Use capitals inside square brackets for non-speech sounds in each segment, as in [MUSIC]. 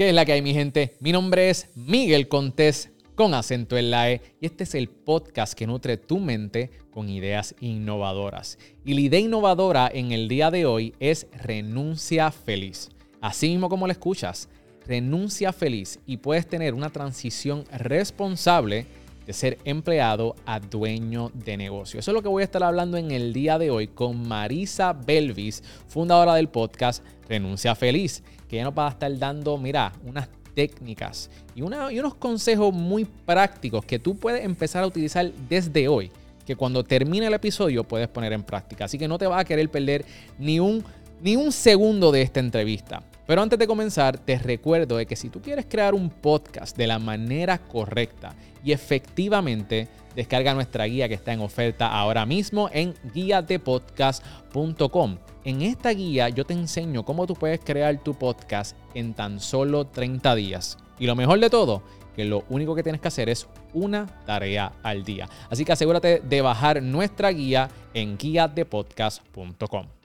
¿Qué es la que hay, mi gente? Mi nombre es Miguel Contés con acento en la E y este es el podcast que nutre tu mente con ideas innovadoras. Y la idea innovadora en el día de hoy es renuncia feliz. Así mismo como lo escuchas, renuncia feliz y puedes tener una transición responsable de ser empleado a dueño de negocio. Eso es lo que voy a estar hablando en el día de hoy con Marisa Belvis, fundadora del podcast Renuncia Feliz que ya nos va a estar dando, mira, unas técnicas y, unos consejos muy prácticos que tú puedes empezar a utilizar desde hoy, que cuando termine el episodio puedes poner en práctica. Así que no te vas a querer perder ni un, ni un segundo de esta entrevista. Pero antes de comenzar, te recuerdo de que si tú quieres crear un podcast de la manera correcta y efectivamente, descarga nuestra guía que está en oferta ahora mismo en guiadepodcast.com. En esta guía yo te enseño cómo tú puedes crear tu podcast en tan solo 30 días. Y lo mejor de todo, que lo único que tienes que hacer es una tarea al día. Así que asegúrate de bajar nuestra guía en guiadepodcast.com.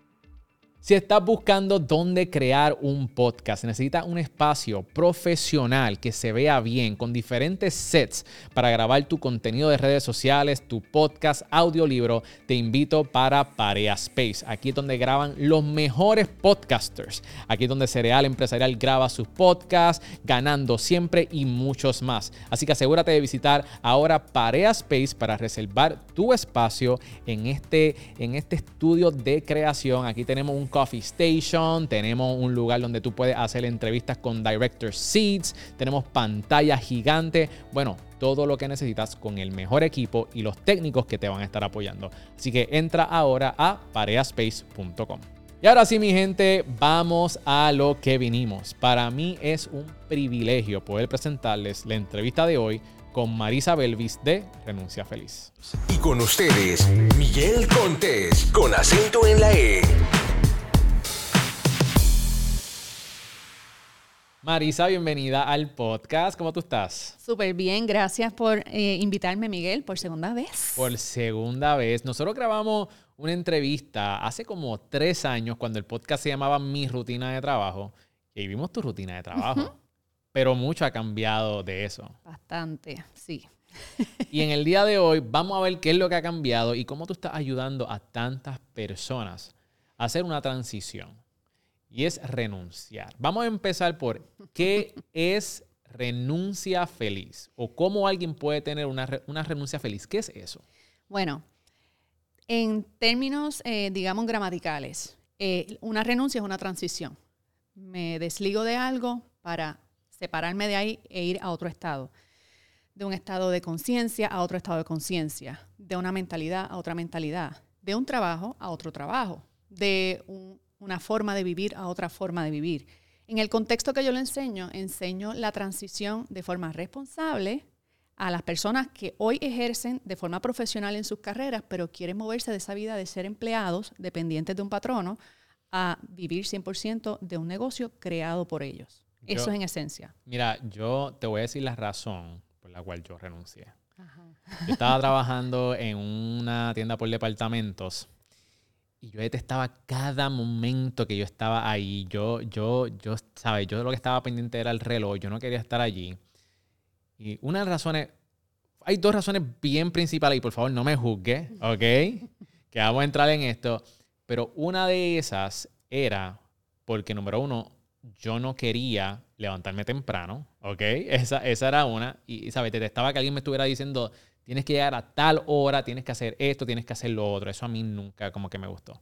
Si estás buscando dónde crear un podcast, necesitas un espacio profesional que se vea bien, con diferentes sets para grabar tu contenido de redes sociales, tu podcast, audiolibro, te invito para Parea Space. Aquí es donde graban los mejores podcasters. Aquí es donde Cereal Empresarial graba sus podcasts, ganando siempre y muchos más. Así que asegúrate de visitar ahora Parea Space para reservar tu espacio en este, en este estudio de creación. Aquí tenemos un Coffee Station, tenemos un lugar donde tú puedes hacer entrevistas con Director Seats, tenemos pantalla gigante, bueno, todo lo que necesitas con el mejor equipo y los técnicos que te van a estar apoyando. Así que entra ahora a pareaspace.com. Y ahora sí, mi gente, vamos a lo que vinimos. Para mí es un privilegio poder presentarles la entrevista de hoy con Marisa Belvis de Renuncia Feliz. Y con ustedes, Miguel Contés, con acento en la E. Marisa, bienvenida al podcast. ¿Cómo tú estás? Súper bien, gracias por eh, invitarme, Miguel, por segunda vez. Por segunda vez. Nosotros grabamos una entrevista hace como tres años cuando el podcast se llamaba Mi Rutina de Trabajo y vimos tu rutina de trabajo. Pero mucho ha cambiado de eso. Bastante, sí. y en el día de hoy vamos a ver qué es lo que ha cambiado y cómo tú estás ayudando a tantas personas a hacer una transición y es renunciar. Vamos a empezar por qué es renuncia feliz o cómo alguien puede tener una, renuncia feliz. ¿Qué es eso? Bueno, en términos, eh, digamos, gramaticales, eh, una renuncia es una transición. Me desligo de algo para separarme de ahí e ir a otro estado. De un estado de conciencia a otro estado de conciencia. De una mentalidad a otra mentalidad. De un trabajo a otro trabajo. De un, una forma de vivir a otra forma de vivir. En el contexto que yo le enseño, enseño la transición de forma responsable a las personas que hoy ejercen de forma profesional en sus carreras, pero quieren moverse de esa vida de ser empleados, dependientes de un patrono, a vivir 100% de un negocio creado por ellos. Eso es en esencia. Mira, yo te voy a decir la razón por la cual yo renuncié. Yo estaba trabajando en una tienda por departamentos y yo detestaba cada momento que yo estaba ahí. Yo, yo, yo, ¿sabes? Yo lo que estaba pendiente era el reloj. Yo no quería estar allí. Y una de las razones, hay dos razones bien principales y por favor no me juzgue, [LAUGHS] ¿ok? que vamos a entrar en esto. Pero una de esas era porque, número uno, yo no quería levantarme temprano, ¿ok? Esa, esa era una. Y, ¿sabes? Detestaba que alguien me estuviera diciendo, Tienes que llegar a tal hora, tienes que hacer esto, tienes que hacer lo otro. Eso a mí nunca como que me gustó.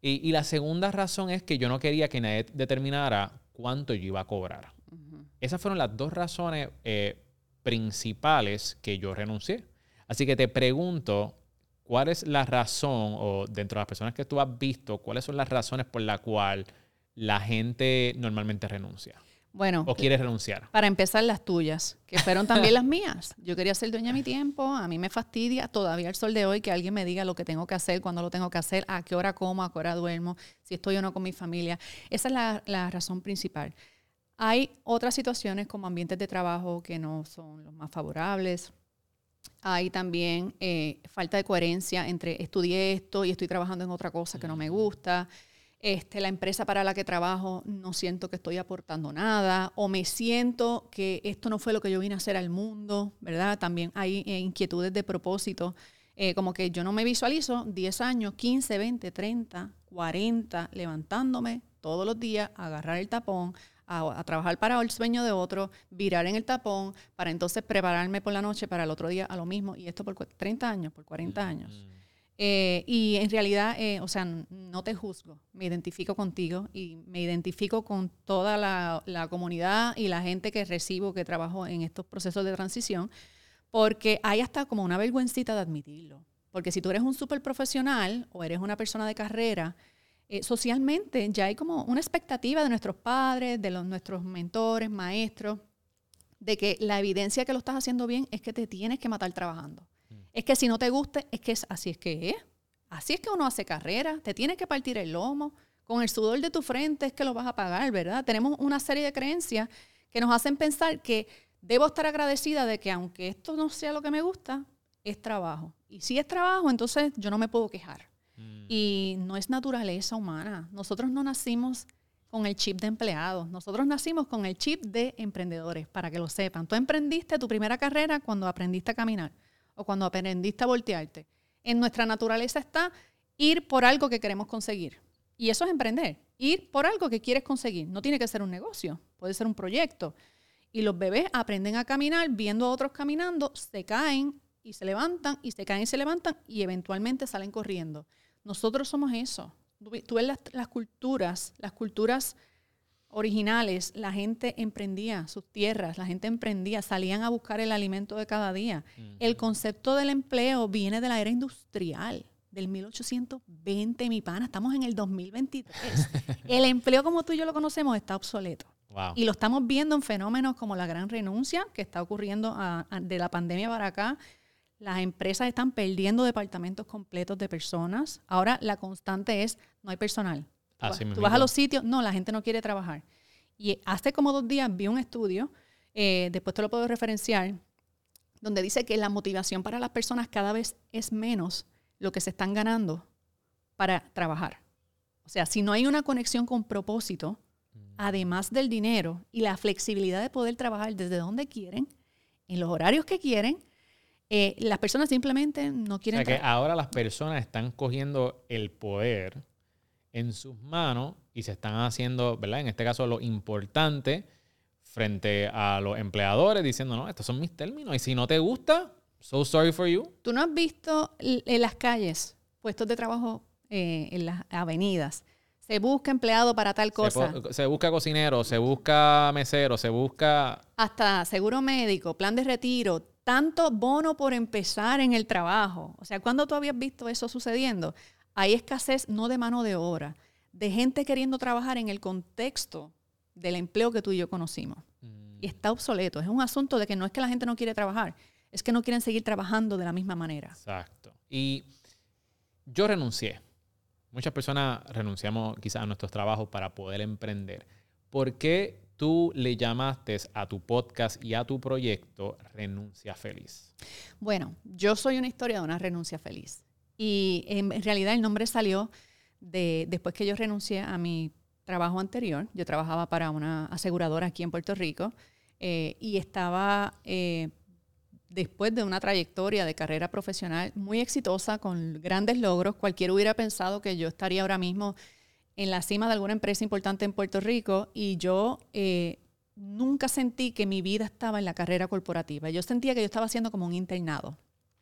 Y, la segunda razón es que yo no quería que nadie determinara cuánto yo iba a cobrar. Esas fueron las dos razones eh, principales que yo renuncié. Así que te pregunto, ¿cuál es la razón, o dentro de las personas que tú has visto, cuáles son las razones por las cuales la gente normalmente renuncia? Bueno. ¿O quieres renunciar? Para empezar, las tuyas, que fueron también las mías. Yo quería ser dueña de mi tiempo. A mí me fastidia todavía el sol de hoy que alguien me diga lo que tengo que hacer, cuándo lo tengo que hacer, a qué hora como, a qué hora duermo, si estoy o no con mi familia. Esa es la, razón principal. Hay otras situaciones como ambientes de trabajo que no son los más favorables. Hay también eh, falta de coherencia entre estudié esto y estoy trabajando en otra cosa que no me gusta. Este, la empresa para la que trabajo no siento que estoy aportando nada, o me siento que esto no fue lo que yo vine a hacer al mundo, ¿verdad? También hay eh, inquietudes de propósito, eh, como que yo no me visualizo 10 años, 15, 20, 30, 40, levantándome todos los días, a agarrar el tapón, a, trabajar para el sueño de otro, virar en el tapón, para entonces prepararme por la noche para el otro día a lo mismo, y esto por 30 años, por 40 años. Eh, y en realidad, eh, o sea, no te juzgo, me identifico contigo y me identifico con toda la, comunidad y la gente que recibo, que trabajo en estos procesos de transición, porque hay hasta como una vergüencita de admitirlo. Porque si tú eres un súper profesional o eres una persona de carrera, eh, socialmente ya hay como una expectativa de nuestros padres, de los, nuestros mentores, maestros, de que la evidencia que lo estás haciendo bien es que te tienes que matar trabajando. Es que si no te guste, es que es, así es que es. Así es que uno hace carrera, te tienes que partir el lomo, con el sudor de tu frente es que lo vas a pagar, ¿verdad? Tenemos una serie de creencias que nos hacen pensar que debo estar agradecida de que aunque esto no sea lo que me gusta, es trabajo. Y si es trabajo, entonces yo no me puedo quejar. Mm. Y no es naturaleza humana. Nosotros no nacimos con el chip de empleados. Nosotros nacimos con el chip de emprendedores, para que lo sepan. Tú emprendiste tu primera carrera cuando aprendiste a caminar o cuando aprendiste a voltearte. En nuestra naturaleza está ir por algo que queremos conseguir. Y eso es emprender. Ir por algo que quieres conseguir. No tiene que ser un negocio, puede ser un proyecto. Y los bebés aprenden a caminar viendo a otros caminando, se caen y se levantan, y se caen y se levantan, y eventualmente salen corriendo. Nosotros somos eso. Tú ves las, las culturas, las culturas originales, la gente emprendía sus tierras, la gente emprendía, salían a buscar el alimento de cada día. El concepto del empleo viene de la era industrial, del 1820, mi pana, estamos en el 2023. [LAUGHS] el empleo como tú y yo lo conocemos está obsoleto. Y lo estamos viendo en fenómenos como la gran renuncia que está ocurriendo de la pandemia para acá. Las empresas están perdiendo departamentos completos de personas. Ahora la constante es no hay personal tú vas a los sitios, no, la gente no quiere trabajar. Y hace como dos días vi un estudio, eh, después te lo puedo referenciar, donde dice que la motivación para las personas cada vez es menos lo que se están ganando para trabajar. O sea, si no hay una conexión con propósito, mm. además del dinero y la flexibilidad de poder trabajar desde donde quieren, en los horarios que quieren, eh, las personas simplemente no quieren. O sea que ahora las personas están cogiendo el poder en sus manos y se están haciendo, ¿verdad? En este caso, lo importante frente a los empleadores diciendo, no, estos son mis términos y si no te gusta, so sorry for you. ¿Tú no has visto en las calles puestos de trabajo eh, en las avenidas? Se busca empleado para tal cosa. Se, busca cocinero, se busca mesero, se busca... Hasta seguro médico, plan de retiro, tanto bono por empezar en el trabajo. O sea, ¿cuándo tú habías visto eso sucediendo? Hay escasez no de mano de obra, de gente queriendo trabajar en el contexto del empleo que tú y yo conocimos. Y mm. está obsoleto. Es un asunto de que no es que la gente no quiere trabajar, es que no quieren seguir trabajando de la misma manera. Exacto. Y yo renuncié. Muchas personas renunciamos quizás a nuestros trabajos para poder emprender. ¿Por qué tú le llamaste a tu podcast y a tu proyecto Renuncia Feliz? Bueno, yo soy una historia de una renuncia feliz. Y en, realidad el nombre salió de, después que yo renuncié a mi trabajo anterior. Yo trabajaba para una aseguradora aquí en Puerto Rico eh, y estaba eh, después de una trayectoria de carrera profesional muy exitosa, con grandes logros. Cualquiera hubiera pensado que yo estaría ahora mismo en la cima de alguna empresa importante en Puerto Rico y yo eh, nunca sentí que mi vida estaba en la carrera corporativa. Yo sentía que yo estaba haciendo como un internado.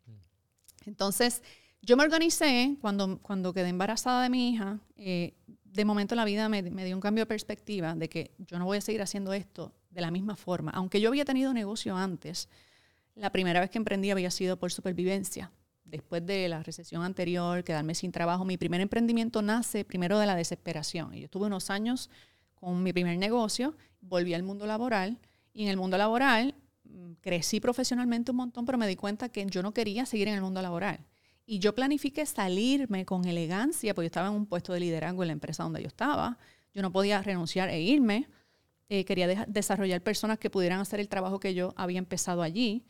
Mm. Entonces, yo me organicé cuando, cuando quedé embarazada de mi hija. Eh, de momento la vida me, dio un cambio de perspectiva de que yo no voy a seguir haciendo esto de la misma forma. Aunque yo había tenido negocio antes, la primera vez que emprendí había sido por supervivencia. Después de la recesión anterior, quedarme sin trabajo, mi primer emprendimiento nace primero de la desesperación. Y yo estuve unos años con mi primer negocio, volví al mundo laboral y en el mundo laboral mm, crecí profesionalmente un montón, pero me di cuenta que yo no quería seguir en el mundo laboral. Y yo planifiqué salirme con elegancia, porque yo estaba en un puesto de liderazgo en la empresa donde yo estaba. Yo no podía renunciar e irme. Eh, quería desarrollar personas que pudieran hacer el trabajo que yo había empezado allí.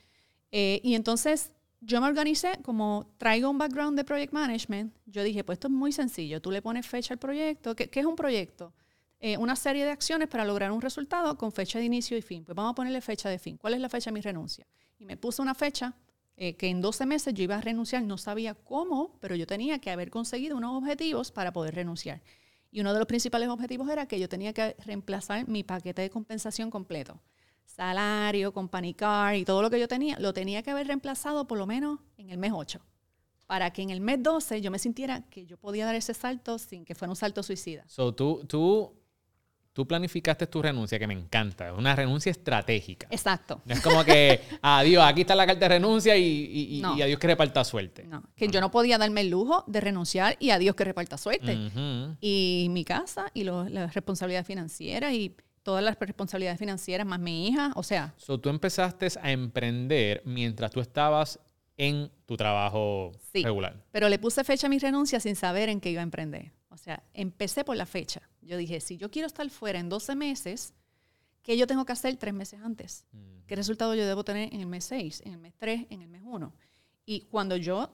Eh, y entonces yo me organicé, como traigo un background de project management, yo dije, pues esto es muy sencillo, tú le pones fecha al proyecto. ¿Qué, es un proyecto? Eh, una serie de acciones para lograr un resultado con fecha de inicio y fin. Pues vamos a ponerle fecha de fin. ¿Cuál es la fecha de mi renuncia? Y me puse una fecha eh, que en 12 meses yo iba a renunciar, no sabía cómo, pero yo tenía que haber conseguido unos objetivos para poder renunciar. Y uno de los principales objetivos era que yo tenía que reemplazar mi paquete de compensación completo. Salario, company car y todo lo que yo tenía, lo tenía que haber reemplazado por lo menos en el mes 8. Para que en el mes 12 yo me sintiera que yo podía dar ese salto sin que fuera un salto suicida. So, tú, tú, tú planificaste tu renuncia, que me encanta. Es una renuncia estratégica. Exacto. No es como que, [LAUGHS] adiós, aquí está la carta de renuncia y, y, No. y adiós que reparta suerte. No, que yo no podía darme el lujo de renunciar y a Dios que reparta suerte. Y mi casa y lo- la responsabilidad financiera y todas las responsabilidades financieras más mi hija, o sea, So, tú empezaste a emprender mientras tú estabas en tu trabajo Sí. regular. Pero le puse fecha a mi renuncia sin saber en qué iba a emprender. O sea, empecé por la fecha. Yo dije, si yo quiero estar fuera en 12 meses, ¿qué yo tengo que hacer tres meses antes? ¿Qué resultado yo debo tener en el mes 6, en el mes 3, en el mes 1? Y cuando yo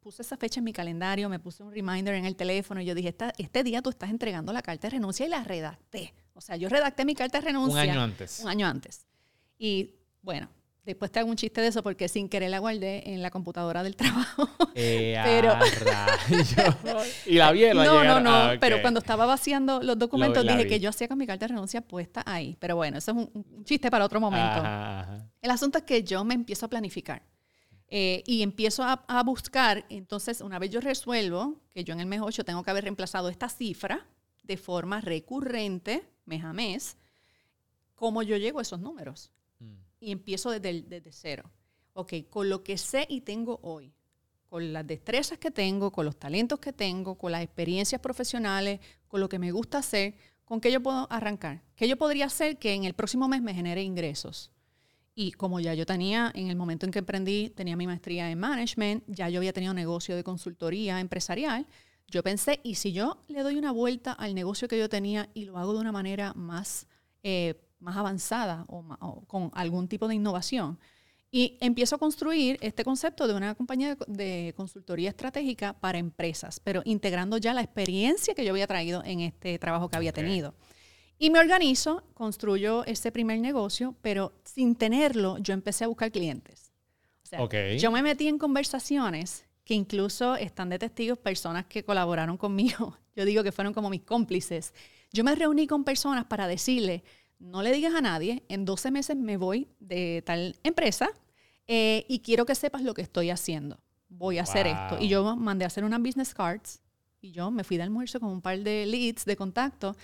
puse esa fecha en mi calendario, me puse un reminder en el teléfono y yo dije, "Esta- este día tú estás entregando la carta de renuncia y la redacté. O sea, yo redacté mi carta de renuncia. Un año antes. Un año antes. Y bueno, después te hago un chiste de eso porque sin querer la guardé en la computadora del [LAUGHS] trabajo. Eh, [LAUGHS] Pero- [LAUGHS] y la vi, la no, no, no. ah. Pero cuando estaba vaciando los documentos dije vi. que yo hacía con mi carta de renuncia puesta ahí. Pero bueno, eso es un, un chiste para otro momento. Ajá, ajá. El asunto es que yo me empiezo a planificar eh, y empiezo a, a buscar. Entonces, una vez yo resuelvo que yo en el mes 8 tengo que haber reemplazado esta cifra de forma recurrente, mes a mes, ¿cómo yo llego a esos números? Y empiezo desde cero. Ok, con lo que sé y tengo hoy, con las destrezas que tengo, con los talentos que tengo, con las experiencias profesionales, con lo que me gusta hacer, ¿con qué yo puedo arrancar? ¿Qué yo podría hacer que en el próximo mes me genere ingresos? Y como ya yo tenía, en el momento en que emprendí, tenía mi maestría en management, ya yo había tenido negocio de consultoría empresarial, yo pensé, ¿y si yo le doy una vuelta al negocio que yo tenía y lo hago de una manera más, eh, más avanzada o, con algún tipo de innovación? Y empiezo a construir este concepto de una compañía de, consultoría estratégica para empresas, pero integrando ya la experiencia que yo había traído en este trabajo que había tenido. Y me organizo, construyo ese primer negocio, pero sin tenerlo, yo empecé a buscar clientes. O sea, yo me metí en conversaciones que incluso están de testigos personas que colaboraron conmigo. [LAUGHS] Yo digo que fueron como mis cómplices. Yo me reuní con personas para decirle, no le digas a nadie, en 12 meses me voy de tal empresa eh, y quiero que sepas lo que estoy haciendo. Voy a hacer esto. Y yo mandé a hacer unas business cards y yo me fui de almuerzo con un par de leads de contacto.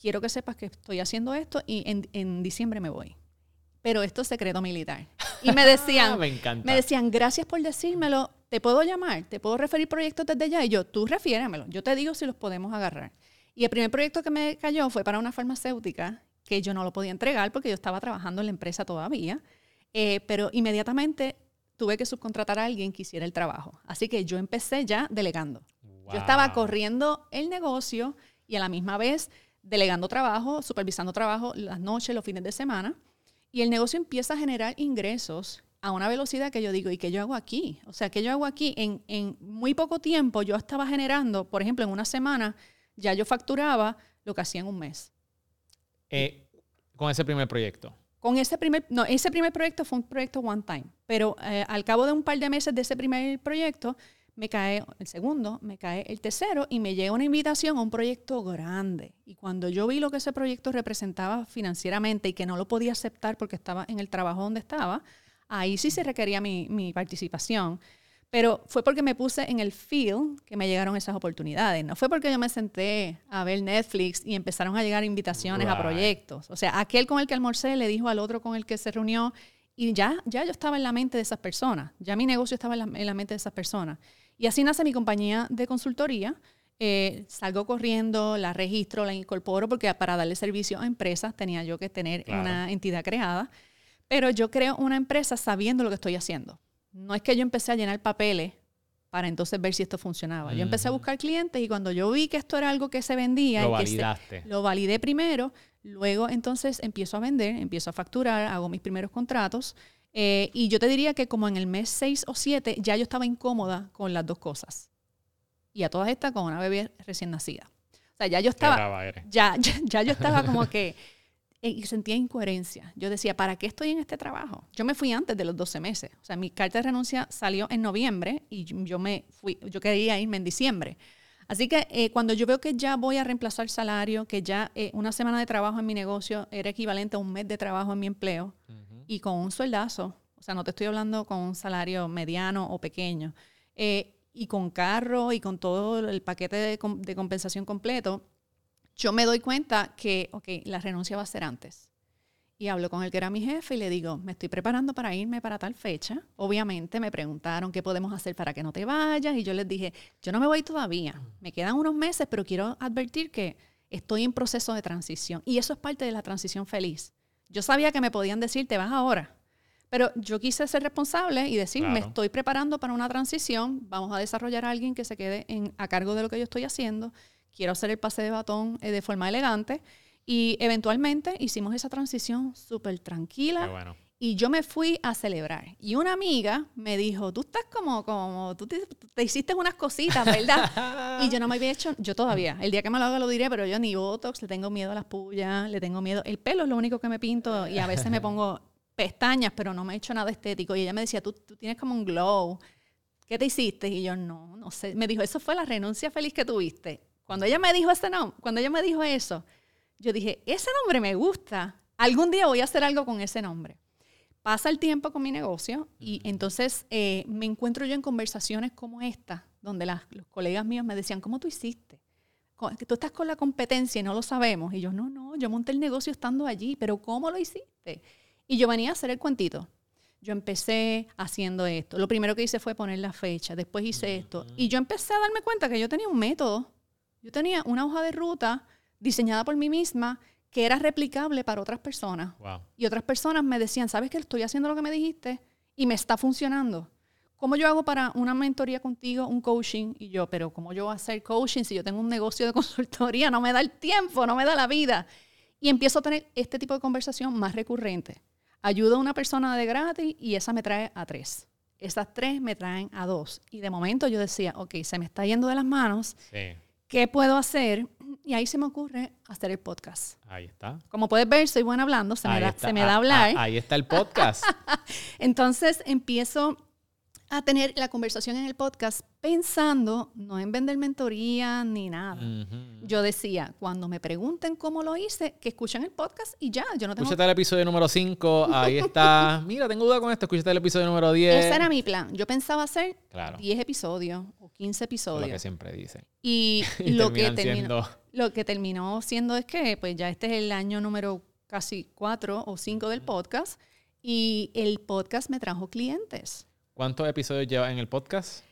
Quiero que sepas que estoy haciendo esto y en, en diciembre me voy. Pero esto es secreto militar. Y me [LAUGHS] decían, me encanta. me decían, gracias por decírmelo, te puedo llamar, te puedo referir proyectos desde ya. Y yo, tú refiéramelo, yo te digo si los podemos agarrar. Y el primer proyecto que me cayó fue para una farmacéutica que yo no lo podía entregar porque yo estaba trabajando en la empresa todavía. Eh, pero inmediatamente tuve que subcontratar a alguien que hiciera el trabajo. Así que yo empecé ya delegando. Yo estaba corriendo el negocio y a la misma vez delegando trabajo, supervisando trabajo las noches, los fines de semana. Y el negocio empieza a generar ingresos a una velocidad que yo digo, ¿y qué yo hago aquí? O sea, ¿qué yo hago aquí? En, en muy poco tiempo yo estaba generando, por ejemplo, en una semana, ya yo facturaba lo que hacía en un mes. Eh, con ese primer proyecto. Con ese primer, no, ese primer proyecto fue un proyecto one time, pero eh, al cabo de un par de meses de ese primer proyecto, me cae el segundo, me cae el tercero y me llega una invitación a un proyecto grande. Y cuando yo vi lo que ese proyecto representaba financieramente y que no lo podía aceptar porque estaba en el trabajo donde estaba, ahí sí se requería mi, mi participación. Pero fue porque me puse en el field que me llegaron esas oportunidades. No fue porque yo me senté a ver Netflix y empezaron a llegar invitaciones a proyectos. O sea, aquel con el que almorcé le dijo al otro con el que se reunió y ya, ya yo estaba en la mente de esas personas. Ya mi negocio estaba en la, en la mente de esas personas. Y así nace mi compañía de consultoría. Eh, salgo corriendo, la registro, la incorporo porque para darle servicio a empresas tenía yo que tener Claro. una entidad creada. Pero yo creo una empresa sabiendo lo que estoy haciendo. No es que yo empecé a llenar papeles para entonces ver si esto funcionaba. Yo empecé a buscar clientes y cuando yo vi que esto era algo que se vendía, Lo y que se- validaste. lo validé primero, luego entonces empiezo a vender, empiezo a facturar, hago mis primeros contratos Eh, y yo te diría que como en el mes 6 o 7 ya yo estaba incómoda con las dos cosas. Y a todas estas con una bebé recién nacida. O sea, ya yo estaba, ya, ya, ya yo estaba como que [LAUGHS] y sentía incoherencia. Yo decía, ¿para qué estoy en este trabajo? Yo me fui antes de los 12 meses. O sea, mi carta de renuncia salió en noviembre y yo me fui, yo quería irme en diciembre. Así que eh, cuando yo veo que ya voy a reemplazar salario, que ya eh, una semana de trabajo en mi negocio era equivalente a un mes de trabajo en mi empleo y con un sueldazo, o sea, no te estoy hablando con un salario mediano o pequeño, eh, y con carro y con todo el paquete de, de compensación completo, yo me doy cuenta que, ok, la renuncia va a ser antes. Y hablo con el que era mi jefe y le digo, me estoy preparando para irme para tal fecha. Obviamente me preguntaron qué podemos hacer para que no te vayas y yo les dije, yo no me voy todavía, me quedan unos meses, pero quiero advertir que estoy en proceso de transición y eso es parte de la transición feliz. Yo sabía que me podían decir, te vas ahora, pero yo quise ser responsable y decir, me estoy preparando para una transición, vamos a desarrollar a alguien que se quede en- a cargo de lo que yo estoy haciendo, quiero hacer el pase de batón eh, de forma elegante y eventualmente hicimos esa transición súper tranquila Qué bueno. y yo me fui a celebrar. Y una amiga me dijo, tú estás como, como, tú te, te hiciste unas cositas, ¿verdad? [LAUGHS] y yo no me había hecho, yo todavía, el día que me lo haga lo diré, pero yo ni Botox, le tengo miedo a las pullas, le tengo miedo, el pelo es lo único que me pinto y a veces me pongo pestañas, pero no me he hecho nada estético. Y ella me decía, tú, tú tienes como un glow, ¿qué te hiciste? Y yo, no, no sé. Me dijo, eso fue la renuncia feliz que tuviste. Cuando ella me dijo ese nombre, cuando ella me dijo eso, yo dije, ese nombre me gusta. Algún día voy a hacer algo con ese nombre. Pasa el tiempo con mi negocio y entonces eh, me encuentro yo en conversaciones como esta, donde las- los colegas míos me decían, ¿cómo tú hiciste? Tú estás con la competencia y no lo sabemos. Y yo, no, no, yo monté el negocio estando allí, pero ¿cómo lo hiciste? Y yo venía a hacer el cuentito. Yo empecé haciendo esto. Lo primero que hice fue poner la fecha, después hice esto. Y yo empecé a darme cuenta que yo tenía un método. Yo tenía una hoja de ruta diseñada por mí misma que era replicable para otras personas. Wow. Y otras personas me decían, ¿sabes que estoy haciendo lo que me dijiste? Y me está funcionando. ¿Cómo yo hago para una mentoría contigo, un coaching? Y yo, pero ¿cómo yo voy a hacer coaching si yo tengo un negocio de [LAUGHS] consultoría? No me da el tiempo, no me da la vida. Y empiezo a tener este tipo de conversación más recurrente. Ayudo a una persona de gratis y esa me trae a tres. Esas tres me traen a dos. Y de momento yo decía, ok, se me está yendo de las manos. Sí, ¿Qué puedo hacer? Y ahí se me ocurre hacer el podcast. ahí está. Como puedes ver, soy buena hablando, se, me da, se me Ah, da hablar. ah, ahí está el podcast. [LAUGHS] Entonces empiezo a tener la conversación en el podcast pensando no en vender mentoría ni nada. Yo decía, cuando me pregunten cómo lo hice, que escuchen el podcast y ya, yo no tengo... Escúchate el episodio número 5, ahí está. [LAUGHS] Mira, tengo duda con esto, escúchate el episodio número 10. Ese era mi plan. Yo pensaba hacer Claro. 10 episodios o 15 Eso es lo que episodios. siempre dicen. Y, [LAUGHS] Y lo, que terminó, siendo- lo que terminó siendo es que pues ya este es el año número casi 4 o 5 del podcast y el podcast me trajo clientes, ¿Cuántos episodios lleva en el podcast?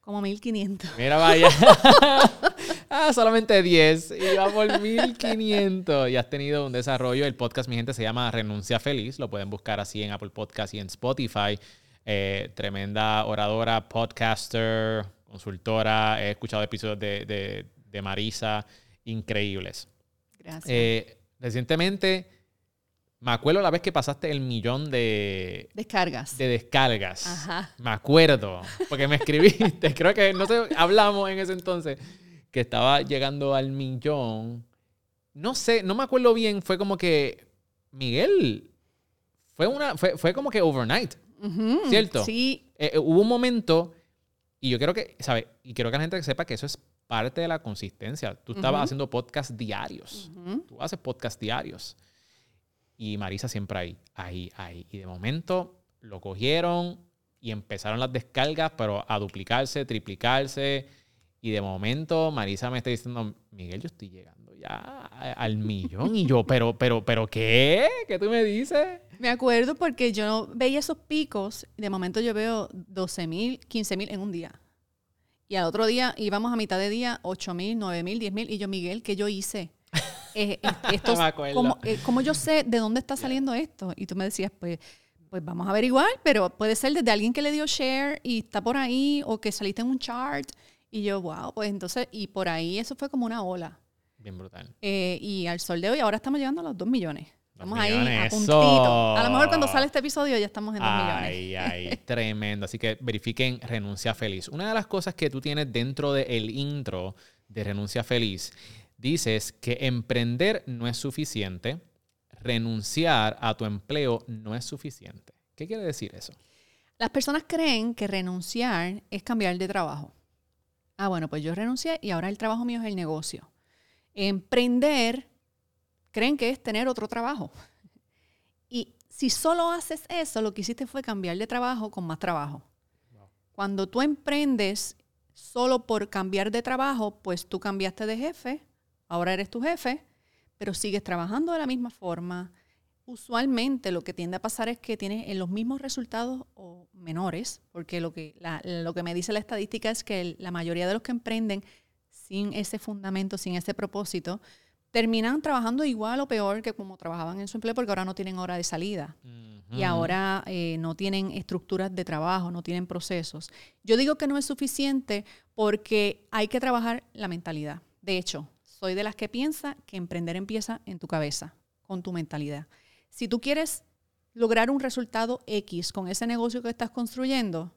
como 1500. Mira, vaya. [LAUGHS] ah, solamente 10. Y va por 1500. Y has tenido un desarrollo. El podcast, mi gente, se llama Renuncia Feliz. Lo pueden buscar así en Apple Podcast y en Spotify. Eh, tremenda oradora, podcaster, consultora. He escuchado episodios de, de- de Marisa increíbles. Gracias. Eh, recientemente, me acuerdo la vez que pasaste el millón de, Descargas. de descargas. Ajá. Me acuerdo, porque me escribiste, [LAUGHS] creo que, no sé, hablamos en ese entonces, que estaba llegando al millón. No sé, no me acuerdo bien, fue como que, Miguel, fue, una, fue, fue como que overnight, Ujú, ¿cierto? Sí, Eh, eh, hubo un momento, y yo quiero que, ¿sabes? Y quiero que la gente sepa que eso es parte de la consistencia. Tú estabas haciendo podcast diarios. Tú haces podcast diarios. Y Marisa siempre ahí, ahí, ahí. Y de momento lo cogieron y empezaron las descargas, pero a duplicarse, triplicarse. Y de momento Marisa me está diciendo, Miguel, yo estoy llegando ya al millón. Y yo, pero, pero, pero, ¿qué? ¿Qué tú me dices? Me acuerdo porque yo veía esos picos de momento yo veo 12 mil, 15 mil en un día. Y al otro día íbamos a mitad de día 8 mil, 9 mil, 10 mil. Y yo, Miguel, ¿qué yo hice? [LAUGHS] Eh, acuerdo. ¿cómo, eh, yo sé de dónde está saliendo esto? Y tú me decías, pues, pues vamos a averiguar, pero puede ser desde alguien que le dio share y está por ahí o que saliste en un chart. Y yo, wow, pues entonces, y por ahí eso fue como una ola. Bien brutal. Eh, y al sol de hoy, ahora estamos llegando a los 2 millones. Estamos Dos ahí a millones, puntito. A lo mejor cuando sale este episodio ya estamos en dos millones. Ay, ay, [LAUGHS] tremendo. Así que verifiquen Renuncia Feliz. Una de las cosas que tú tienes dentro del intro de Renuncia Feliz, dices que emprender no es suficiente, renunciar a tu empleo no es suficiente. ¿Qué quiere decir eso? Las personas creen que renunciar es cambiar de trabajo. Ah, bueno, pues yo renuncié y ahora el trabajo mío es el negocio. Emprender creen que es tener otro trabajo. Y si solo haces eso, lo que hiciste fue cambiar de trabajo con más trabajo. Cuando tú emprendes solo por cambiar de trabajo, pues tú cambiaste de jefe, ahora eres tu jefe, pero sigues trabajando de la misma forma. Usualmente lo que tiende a pasar es que tienes en los mismos resultados o menores, porque lo que, la- lo que me dice la estadística es que la mayoría de los que emprenden sin ese fundamento, sin ese propósito, terminan trabajando igual o peor que como trabajaban en su empleo porque ahora no tienen hora de salida y ahora eh, no tienen estructuras de trabajo, no tienen procesos. Yo digo que no es suficiente porque hay que trabajar la mentalidad. De hecho, soy de las que piensa que emprender empieza en tu cabeza, con tu mentalidad. Si tú quieres lograr un resultado X con ese negocio que estás construyendo,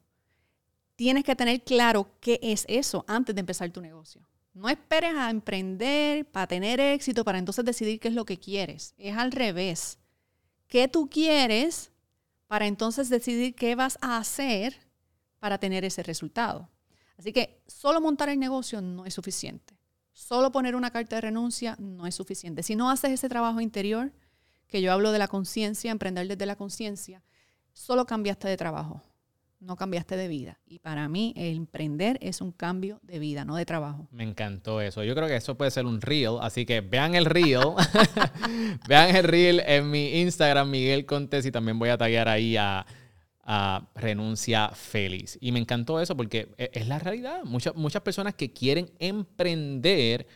tienes que tener claro qué es eso antes de empezar tu negocio. No esperes a emprender para tener éxito, para entonces decidir qué es lo que quieres. Es al revés. ¿Qué tú quieres para entonces decidir qué vas a hacer para tener ese resultado? Así que solo montar el negocio no es suficiente. Solo poner una carta de renuncia no es suficiente. Si no haces ese trabajo interior, que yo hablo de la conciencia, emprender desde la conciencia, solo cambiaste de trabajo, no cambiaste de vida. Y para mí, emprender es un cambio de vida, no de trabajo. Me encantó eso. Yo creo que eso puede ser un reel, así que vean el reel. [LAUGHS] vean el reel en mi Instagram, Miguel Contes, y también voy a taggear ahí a, a Renuncia Feliz. Y me encantó eso porque e- es la realidad. Muchas, muchas personas que quieren emprender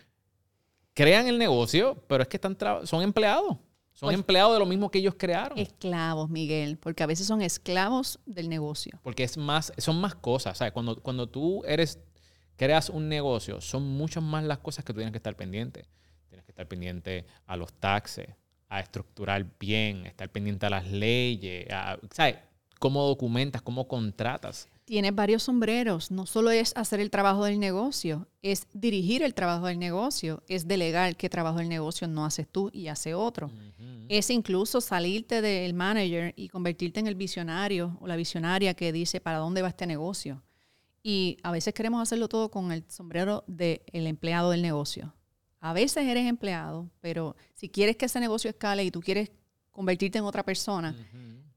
crean el negocio, pero es que están son empleados. Son Pues- empleados de lo mismo que ellos crearon. Esclavos, Miguel, porque a veces son esclavos del negocio. Porque es más, son más cosas. ¿sabes? Cuando, cuando tú eres, creas un negocio, son muchas más las cosas que tú tienes que estar pendiente. Tienes que estar pendiente a los taxes, a estructurar bien, estar pendiente a las leyes, a, ¿sabes? Cómo documentas, cómo contratas. Tienes varios sombreros. No solo es hacer el trabajo del negocio, es dirigir el trabajo del negocio, es delegar qué trabajo del negocio no haces tú y hace otro. Es incluso salirte del manager y convertirte en el visionario o la visionaria que dice para dónde va este negocio. Y a veces queremos hacerlo todo con el sombrero del empleado del negocio. A veces eres empleado, pero si quieres que ese negocio escale y tú quieres convertirte en otra persona,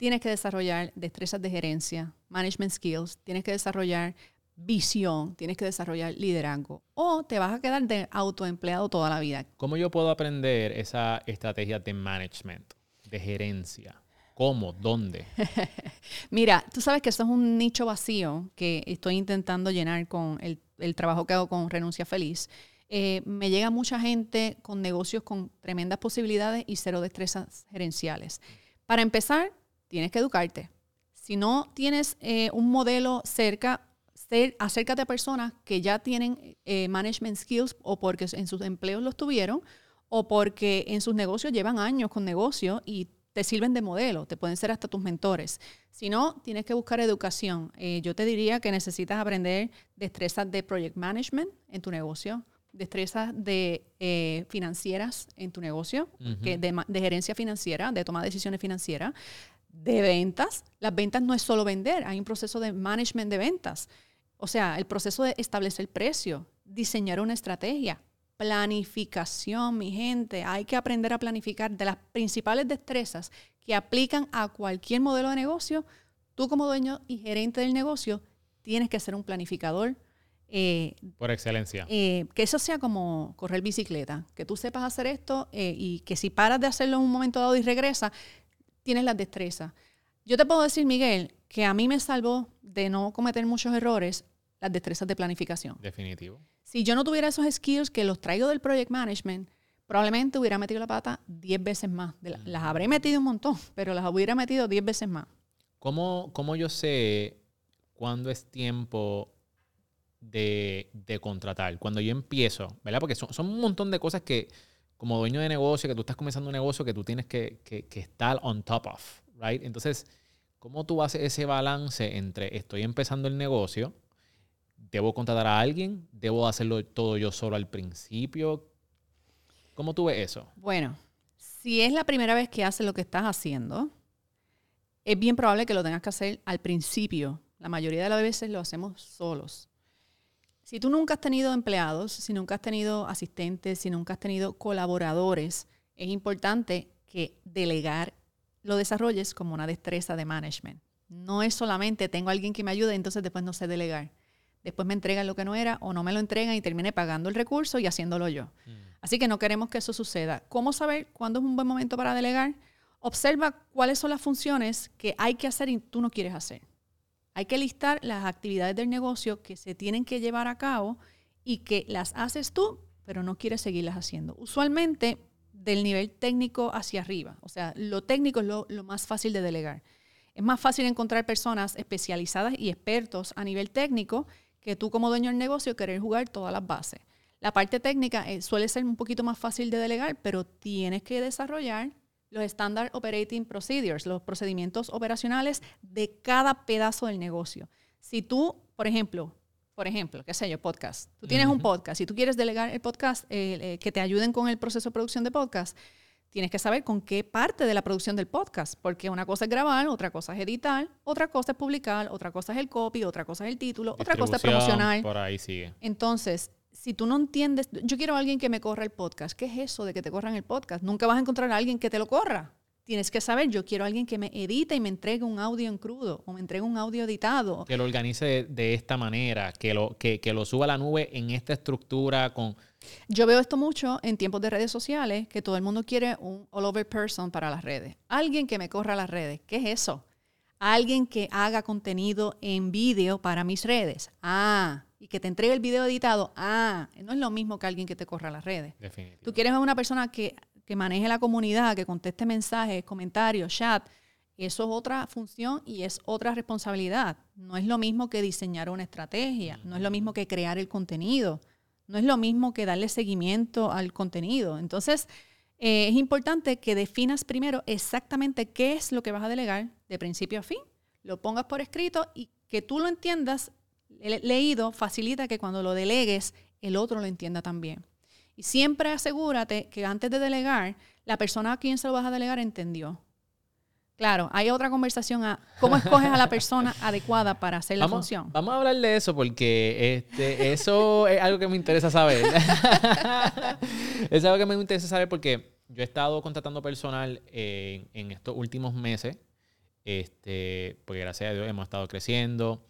tienes que desarrollar destrezas de gerencia, management skills, tienes que desarrollar visión, tienes que desarrollar liderazgo o te vas a quedar de autoempleado toda la vida. ¿Cómo yo puedo aprender esa estrategia de management, de gerencia? ¿Cómo? ¿Dónde? [LAUGHS] Mira, tú sabes que eso es un nicho vacío que estoy intentando llenar con el, el trabajo que hago con Renuncia Feliz. Eh, me llega mucha gente con negocios con tremendas posibilidades y cero destrezas gerenciales. Para empezar, tienes que educarte. Si no tienes eh, un modelo cerca, ser, acércate a personas que ya tienen eh, management skills o porque en sus empleos los tuvieron o porque en sus negocios llevan años con negocio y te sirven de modelo, te pueden ser hasta tus mentores. Si no, tienes que buscar educación. Eh, yo te diría que necesitas aprender destrezas de project management en tu negocio, destrezas de eh, financieras en tu negocio, que de, de gerencia financiera, de toma de decisiones financieras, de ventas. Las ventas no es solo vender, hay un proceso de management de ventas. O sea, el proceso de establecer el precio, diseñar una estrategia, planificación, mi gente. Hay que aprender a planificar de las principales destrezas que aplican a cualquier modelo de negocio. Tú como dueño y gerente del negocio tienes que ser un planificador. eh, Por excelencia. eh, que eso sea como correr bicicleta, que tú sepas hacer esto eh, y que si paras de hacerlo en un momento dado y regresas, tienes las destrezas. Yo te puedo decir, Miguel, que a mí me salvó de no cometer muchos errores las destrezas de planificación. Definitivo. Si yo no tuviera esos skills que los traigo del project management, probablemente hubiera metido la pata 10 veces más. De la- las habré metido un montón, [LAUGHS] pero las hubiera metido 10 veces más. ¿Cómo, cómo yo sé cuándo es tiempo de, de contratar? Cuando yo empiezo, ¿verdad? Porque son, son un montón de cosas que, como dueño de negocio, que tú estás comenzando un negocio que tú tienes que, que, que estar on top of, right? Entonces, ¿cómo tú haces ese balance entre estoy empezando el negocio, debo contratar a alguien, debo hacerlo todo yo solo al principio? ¿Cómo tú ves eso? Bueno, si es la primera vez que haces lo que estás haciendo, es bien probable que lo tengas que hacer al principio. La mayoría de las veces lo hacemos solos. Si tú nunca has tenido empleados, si nunca has tenido asistentes, si nunca has tenido colaboradores, es importante que delegar lo desarrolles como una destreza de management. No es solamente tengo a alguien que me ayude, entonces después no sé delegar. Después me entregan lo que no era o no me lo entregan y termine pagando el recurso y haciéndolo yo. Mm. Así que no queremos que eso suceda. ¿Cómo saber cuándo es un buen momento para delegar? Observa cuáles son las funciones que hay que hacer y tú no quieres hacer. Hay que listar las actividades del negocio que se tienen que llevar a cabo y que las haces tú, pero no quieres seguirlas haciendo. Usualmente del nivel técnico hacia arriba. O sea, lo técnico es lo, más fácil de delegar. Es más fácil encontrar personas especializadas y expertos a nivel técnico que tú como dueño del negocio querer jugar todas las bases. La parte técnica eh, suele ser un poquito más fácil de delegar, pero tienes que desarrollar los Standard Operating Procedures, los procedimientos operacionales de cada pedazo del negocio. Si tú, por ejemplo, por ejemplo, qué sé yo, podcast. Tú tienes un podcast. Si tú quieres delegar el podcast, eh, eh, que te ayuden con el proceso de producción de podcast, tienes que saber con qué parte de la producción del podcast, porque una cosa es grabar, otra cosa es editar, otra cosa es publicar, otra cosa es el copy, otra cosa es el título, otra cosa es promocionar. Por ahí sigue. Entonces, si tú no entiendes, yo quiero a alguien que me corra el podcast. ¿Qué es eso de que te corran el podcast? Nunca vas a encontrar a alguien que te lo corra. Tienes que saber, yo quiero a alguien que me edite y me entregue un audio en crudo o me entregue un audio editado. Que lo organice de, de esta manera, que lo, que, que lo suba a la nube en esta estructura con... Yo veo esto mucho en tiempos de redes sociales, que todo el mundo quiere un all over person para las redes. Alguien que me corra las redes. ¿Qué es eso? Alguien que haga contenido en vídeo para mis redes. Ah, y que te entregue el video editado. Ah, no es lo mismo que alguien que te corra las redes. Definitivo. Tú quieres a una persona que, que maneje la comunidad, que conteste mensajes, comentarios, chat. Eso es otra función y es otra responsabilidad. No es lo mismo que diseñar una estrategia, no es lo mismo que crear el contenido, no es lo mismo que darle seguimiento al contenido. Entonces, eh, es importante que definas primero exactamente qué es lo que vas a delegar de principio a fin, lo pongas por escrito y que tú lo entiendas leído facilita que cuando lo delegues el otro lo entienda también. Y siempre asegúrate que antes de delegar, la persona a quien se lo vas a delegar entendió. Claro, hay otra conversación a cómo escoges a la persona [LAUGHS] adecuada para hacer la Vamos, función. vamos a hablar de eso porque este, eso es algo que me interesa saber. [LAUGHS] es algo que me interesa saber porque yo he estado contratando personal en, en estos últimos meses, este, porque gracias a Dios hemos estado creciendo,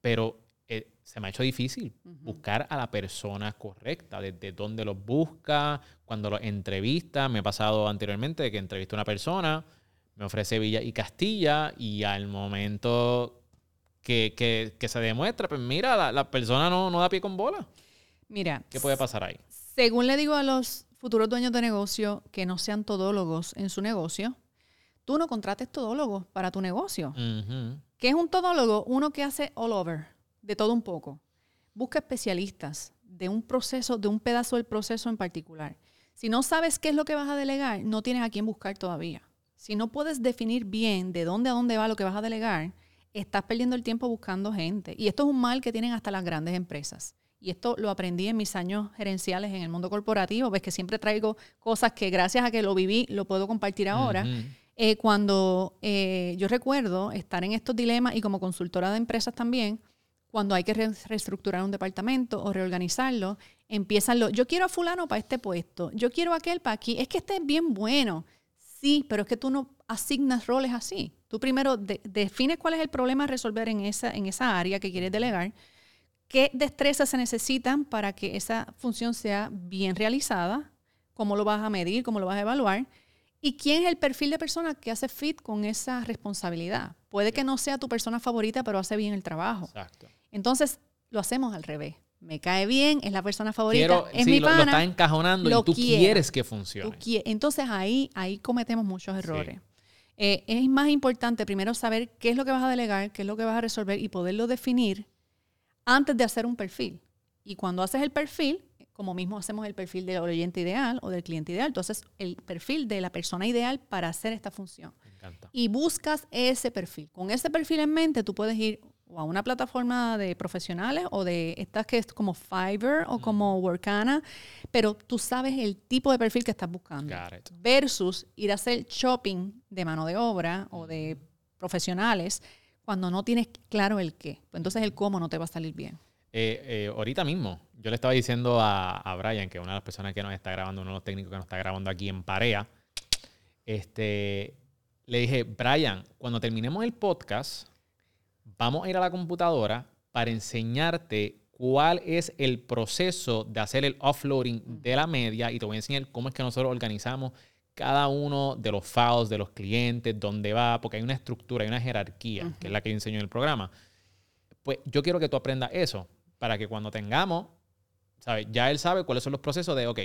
pero eh, se me ha hecho difícil buscar a la persona correcta, desde dónde los busca, cuando los entrevista. Me ha pasado anteriormente que entrevisté a una persona, me ofrece Villa y Castilla y al momento que, que- que se demuestra, pues mira, la, la persona no, no da pie con bola. Mira, ¿Qué puede pasar ahí? según le digo a los futuros dueños de negocio que no sean todólogos en su negocio, tú no contrates todólogos para tu negocio. Ujú. ¿Qué es un todólogo? Uno que hace all over, de todo un poco. Busca especialistas de un proceso, de un pedazo del proceso en particular. Si no sabes qué es lo que vas a delegar, no tienes a quién buscar todavía. Si no puedes definir bien de dónde a dónde va lo que vas a delegar, estás perdiendo el tiempo buscando gente. Y esto es un mal que tienen hasta las grandes empresas. Y esto lo aprendí en mis años gerenciales en el mundo corporativo. Ves que siempre traigo cosas que gracias a que lo viví, lo puedo compartir ahora. Eh, cuando eh, yo recuerdo estar en estos dilemas y como consultora de empresas también, cuando hay que re- reestructurar un departamento o reorganizarlo, empiezan los, yo quiero a fulano para este puesto, yo quiero a aquel para aquí, es que este es bien bueno. Sí, pero es que tú no asignas roles así. Tú primero de- defines cuál es el problema a resolver en esa, en esa área que quieres delegar, qué destrezas se necesitan para que esa función sea bien realizada, cómo lo vas a medir, cómo lo vas a evaluar, y quién es el perfil de persona que hace fit con esa responsabilidad. Puede que no sea tu persona favorita, pero hace bien el trabajo. Exacto. Entonces, lo hacemos al revés. Me cae bien, es la persona favorita, Quiero, es sí, mi lo, lo pana. estás encajonando lo y tú quiero. quieres que tú funcione. Entonces ahí, ahí cometemos muchos Sí. errores. Eh, es más importante primero saber qué es lo que vas a delegar, qué es lo que vas a resolver y poderlo definir antes de hacer un perfil. Y cuando haces el perfil, como mismo hacemos el perfil del oyente ideal o del cliente ideal, tú haces el perfil de la persona ideal para hacer esta función. Me encanta. Y buscas ese perfil. Con ese perfil en mente, tú puedes ir o a una plataforma de profesionales o de estas que es como Fiverr o como Workana, pero tú sabes el tipo de perfil que estás buscando. Versus ir a hacer shopping de mano de obra o de profesionales cuando no tienes claro el qué. Entonces el cómo no te va a salir bien. Eh, eh, ahorita mismo, yo le estaba diciendo a, a Brian, que una de las personas que nos está grabando, uno de los técnicos que nos está grabando aquí en Parea, este, le dije, Brian, cuando terminemos el podcast, vamos a ir a la computadora para enseñarte cuál es el proceso de hacer el offloading de la media y te voy a enseñar cómo es que nosotros organizamos cada uno de los files de los clientes, dónde va, porque hay una estructura, hay una jerarquía, que es la que yo enseño en el programa. Pues yo quiero que tú aprendas eso para que cuando tengamos, ¿sabes? Ya él sabe cuáles son los procesos de, ok,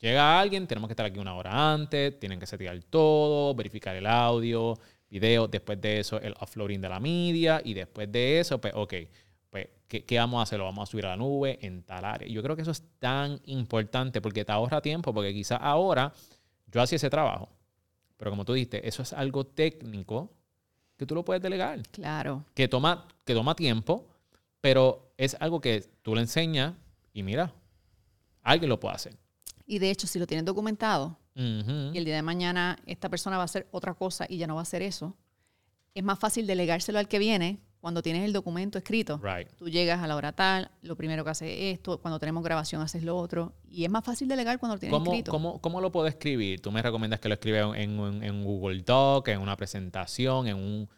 llega alguien, tenemos que estar aquí una hora antes, tienen que setear todo, verificar el audio, video, después de eso el offloading de la media y después de eso, pues, ok, pues, ¿qué, qué vamos a hacer? Lo vamos a subir a la nube en tal área. Yo creo que eso es tan importante porque te ahorra tiempo, porque quizás ahora yo hacía ese trabajo, pero como tú dijiste, eso es algo técnico que tú lo puedes delegar Claro. que toma, que toma tiempo, pero es algo que tú le enseñas y mira, alguien lo puede hacer. Y de hecho, si lo tienes documentado y el día de mañana esta persona va a hacer otra cosa y ya no va a hacer eso, es más fácil delegárselo al que viene cuando tienes el documento escrito. Right. Tú llegas a la hora tal, lo primero que haces es esto, cuando tenemos grabación haces lo otro. Y es más fácil delegar cuando lo tienes ¿Cómo, escrito. cómo, cómo lo puedo escribir? ¿Tú me recomiendas que lo escriba en, en, en Google Doc, en una presentación, en un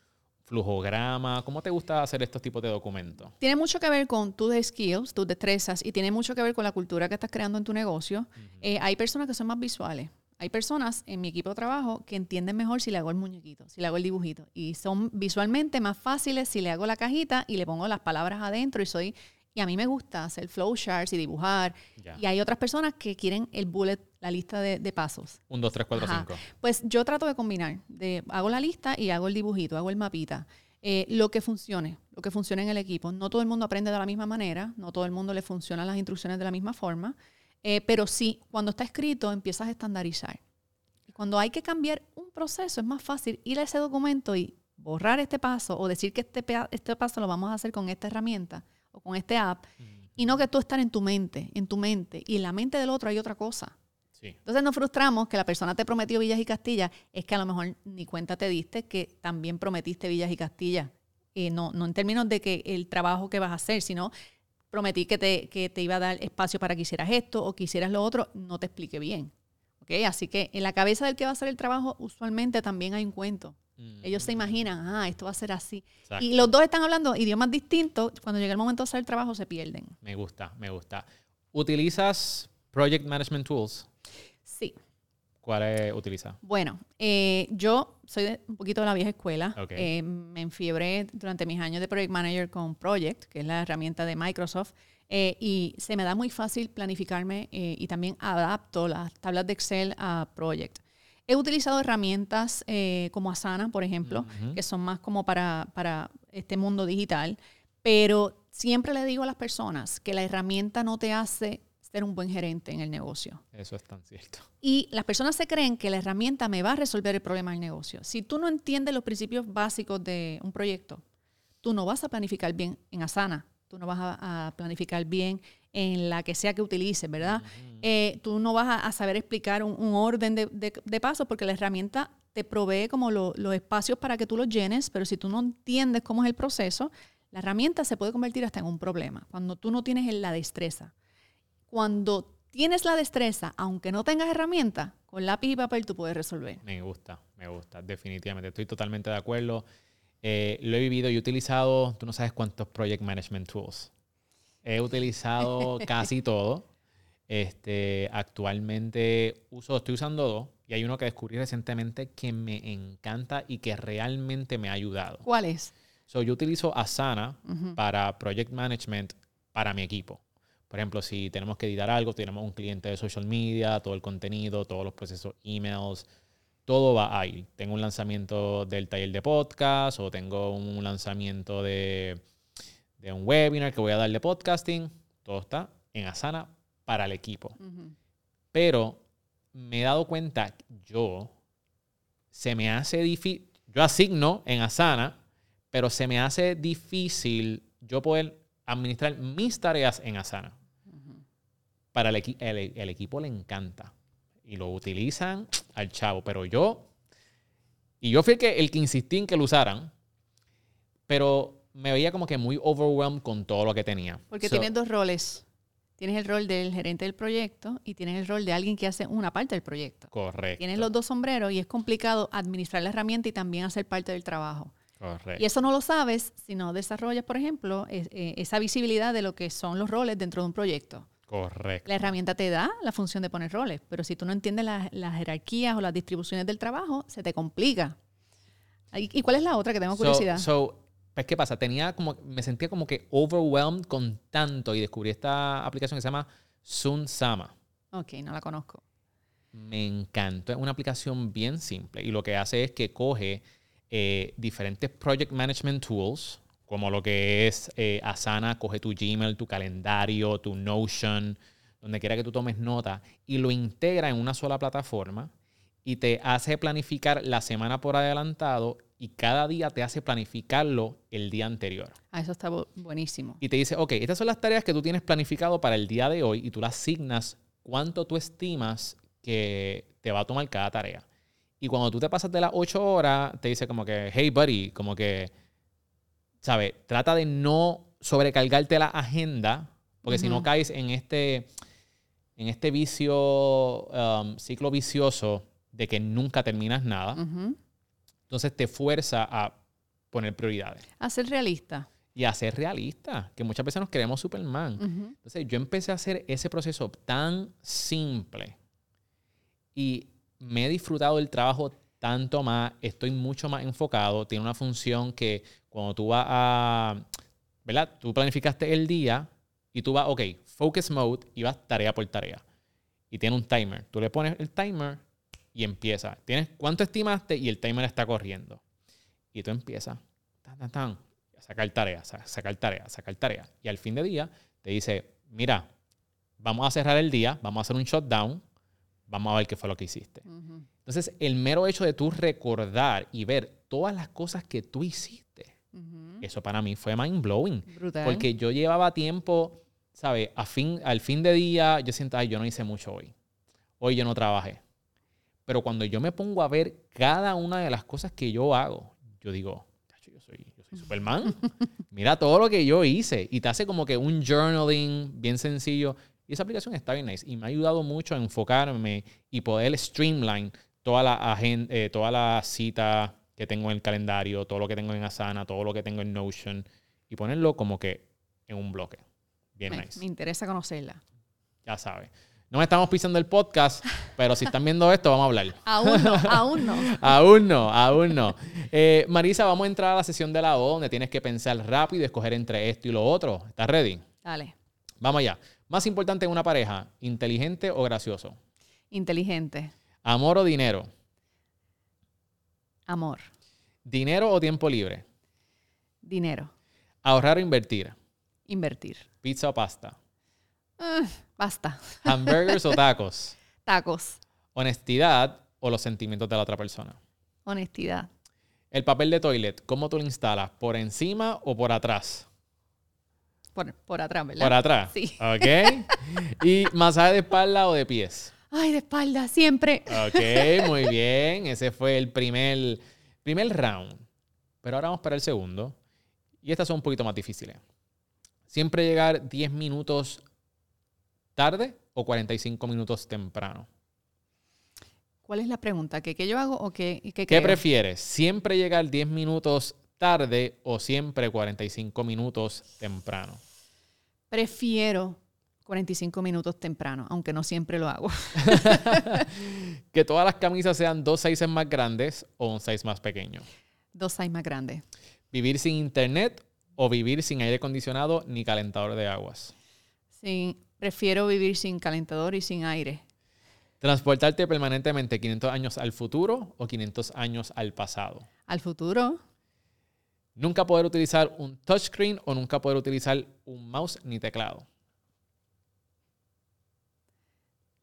flujograma? ¿Cómo te gusta hacer estos tipos de documentos? Tiene mucho que ver con tus skills, tus destrezas y tiene mucho que ver con la cultura que estás creando en tu negocio. Eh, hay personas que son más visuales. Hay personas en mi equipo de trabajo que entienden mejor si le hago el muñequito, si le hago el dibujito. Y son visualmente más fáciles si le hago la cajita y le pongo las palabras adentro y soy... Y a mí me gusta hacer flowcharts y dibujar. Y hay otras personas que quieren el bullet, la lista de, de pasos. Un, dos, tres, cuatro, Ajá. cinco. Pues yo trato de combinar. De, hago la lista y hago el dibujito, hago el mapita. Eh, lo que funcione, lo que funcione en el equipo. No todo el mundo aprende de la misma manera, no todo el mundo le funcionan las instrucciones de la misma forma, eh, pero sí, cuando está escrito empiezas a estandarizar. Y cuando hay que cambiar un proceso es más fácil ir a ese documento y borrar este paso o decir que este, este paso lo vamos a hacer con esta herramienta o con este app y no que tú estar en tu mente, en tu mente y en la mente del otro hay otra cosa. Sí. Entonces nos frustramos que la persona te prometió Villas y Castilla, es que a lo mejor ni cuenta te diste que también prometiste Villas y Castilla. Eh, no, no en términos de que el trabajo que vas a hacer, sino prometí que te, que te iba a dar espacio para que hicieras esto o que hicieras lo otro, no te expliqué bien. ¿Ok? Así que en la cabeza del que va a hacer el trabajo usualmente también hay un cuento. Ellos se imaginan, ah, esto va a ser así. Exacto. Y los dos están hablando idiomas distintos, cuando llega el momento de hacer el trabajo se pierden. Me gusta, me gusta. ¿Utilizas Project Management Tools? ¿Cuáles utilizas? Bueno, eh, yo soy de- un poquito de la vieja escuela. Eh, me enfiebré durante mis años de Project Manager con Project, que es la herramienta de Microsoft, eh, y se me da muy fácil planificarme y también adapto las tablas de Excel a Project. He utilizado herramientas como Asana, por ejemplo, que son más como para, para este mundo digital, pero siempre le digo a las personas que la herramienta no te hace ser un buen gerente en el negocio. Eso es tan cierto. Y las personas se creen que la herramienta me va a resolver el problema del negocio. Si tú no entiendes los principios básicos de un proyecto, tú no vas a planificar bien en Asana, tú no vas a, a planificar bien en la que sea que utilices, ¿verdad? Eh, tú no vas a, a saber explicar un, un orden de, de, de pasos porque la herramienta te provee como lo- los espacios para que tú los llenes, pero si tú no entiendes cómo es el proceso, la herramienta se puede convertir hasta en un problema cuando tú no tienes la destreza cuando tienes la destreza, aunque no tengas herramienta, con lápiz y papel tú puedes resolver. Me gusta, me gusta, definitivamente. Estoy totalmente de acuerdo. Eh, lo he vivido y he utilizado, tú no sabes cuántos Project Management Tools. He utilizado [LAUGHS] casi todo. Este, actualmente uso, estoy usando dos y hay uno que descubrí recientemente que me encanta y que realmente me ha ayudado. ¿Cuál es? So, yo utilizo Asana para project management para mi equipo. Por ejemplo, si tenemos que editar algo, tenemos un cliente de social media, todo el contenido, todos los procesos, emails, todo va ahí. Tengo un lanzamiento del taller de podcast o tengo un lanzamiento de, de un webinar que voy a dar de podcasting. Todo está en Asana para el equipo. Ujú. Pero me he dado cuenta, yo, se me hace difícil, yo asigno en Asana, pero se me hace difícil yo poder administrar mis tareas en Asana. Para el, equi- el- el equipo le encanta y lo utilizan al chavo, pero yo, y yo fui el que, el que insistí en que lo usaran, pero me veía como que muy overwhelmed con todo lo que tenía. Porque So- tienes dos roles. Tienes el rol del gerente del proyecto y tienes el rol de alguien que hace una parte del proyecto. Correcto. Tienes los dos sombreros y es complicado administrar la herramienta y también hacer parte del trabajo. Correcto. Y eso no lo sabes si no desarrollas, por ejemplo, es- eh, esa visibilidad de lo que son los roles dentro de un proyecto. Correcto. La herramienta te da la función de poner roles, pero si tú no entiendes las, las jerarquías o las distribuciones del trabajo, se te complica. ¿Y y cuál es la otra que tengo So- curiosidad? So, pues, ¿qué pasa? Tenía como, me sentía como que overwhelmed con tanto y descubrí esta aplicación que se llama Sunsama. ok, no la conozco. Me encantó. Es una aplicación bien simple y lo que hace es que coge eh, diferentes project management tools, como lo que es eh, Asana, coge tu Gmail, tu calendario, tu Notion, donde quiera que tú tomes nota, y lo integra en una sola plataforma y te hace planificar la semana por adelantado y cada día te hace planificarlo el día anterior. Ah, eso está bu- buenísimo. Y te dice, ok, estas son las tareas que tú tienes planificado para el día de hoy y tú las asignas cuánto tú estimas que te va a tomar cada tarea. Y cuando tú te pasas de las 8 horas, te dice como que, hey buddy, como que, ¿sabes? Trata de no sobrecargarte la agenda, porque si no caes en este, en este vicio, um, ciclo vicioso de que nunca terminas nada, Ujú. entonces te fuerza a poner prioridades A ser realista. y a ser realista, que muchas veces nos creemos Superman. Ujú. Entonces yo empecé a hacer ese proceso tan simple y me he disfrutado del trabajo tanto más, estoy mucho más enfocado, tiene una función que cuando tú vas a, ¿verdad? Tú planificaste el día y tú vas, ok, focus mode y vas tarea por tarea. Y tiene un timer. Tú le pones el timer y empieza. Tienes cuánto estimaste y el timer está corriendo. Y tú empiezas, tan, tan, tan, a sacar tarea, sa- sacar tarea, sacar tarea. Y al fin de día te dice, mira, vamos a cerrar el día, vamos a hacer un shutdown, vamos a ver qué fue lo que hiciste. Ujú. Entonces, el mero hecho de tú recordar y ver todas las cosas que tú hiciste, Ujú. eso para mí fue mind blowing. Brutal. Porque yo llevaba tiempo, ¿sabes? A fin, al fin de día, yo siento, ay, yo no hice mucho hoy. Hoy yo no trabajé. Pero cuando yo me pongo a ver cada una de las cosas que yo hago, yo digo, "Tacho, yo soy, yo soy Superman. [LAUGHS] Mira todo lo que yo hice. Y te hace como que un journaling bien sencillo. Y esa aplicación está bien nice. Y me ha ayudado mucho a enfocarme y poder streamline toda la agenda, toda la cita que tengo en el calendario, todo lo que tengo en Asana, todo lo que tengo en Notion. Y ponerlo como que en un bloque. Bien me, nice. me interesa conocerla. Ya sabes. No me estamos pisando el podcast, [LAUGHS] pero si están viendo esto, vamos a hablar. Aún no, [LAUGHS] aún no. Aún no, aún no. Eh, Marisa, vamos a entrar a la sesión de la O, donde tienes que pensar rápido y escoger entre esto y lo otro. ¿Estás ready? Dale. Vamos allá. Más importante en una pareja, inteligente o gracioso. Inteligente. Amor o dinero. Amor. Dinero o tiempo libre. Dinero. Ahorrar o invertir. Invertir. Pizza o pasta. Ah, basta. Hamburgers o [LAUGHS] tacos. Tacos. Honestidad o los sentimientos de la otra persona. Honestidad. El papel de toilet, ¿cómo tú lo instalas? ¿Por encima o por atrás? Por, por atrás, ¿verdad? Por atrás. Sí. Ok. ¿Y masaje de espalda o de pies? Ay, de espalda, siempre. Ok, muy bien. Ese fue el primer, primer round. Pero ahora vamos para el segundo. Y estas son un poquito más difíciles. Siempre llegar 10 minutos tarde o 45 minutos temprano. ¿Cuál es la pregunta? ¿Qué, qué yo hago o qué, qué ¿Qué prefieres? ¿Siempre llegar 10 minutos tarde o siempre 45 minutos temprano? Prefiero 45 minutos temprano, aunque no siempre lo hago. [LAUGHS] Que todas las camisas sean dos sizes más grandes o un size más pequeño. Dos size más grandes. Vivir sin internet o vivir sin aire acondicionado ni calentador de aguas. Sí, prefiero vivir sin calentador y sin aire. Transportarte permanentemente 500 años al futuro o 500 años al pasado. Al futuro, Nunca poder utilizar un touchscreen o nunca poder utilizar un mouse ni teclado.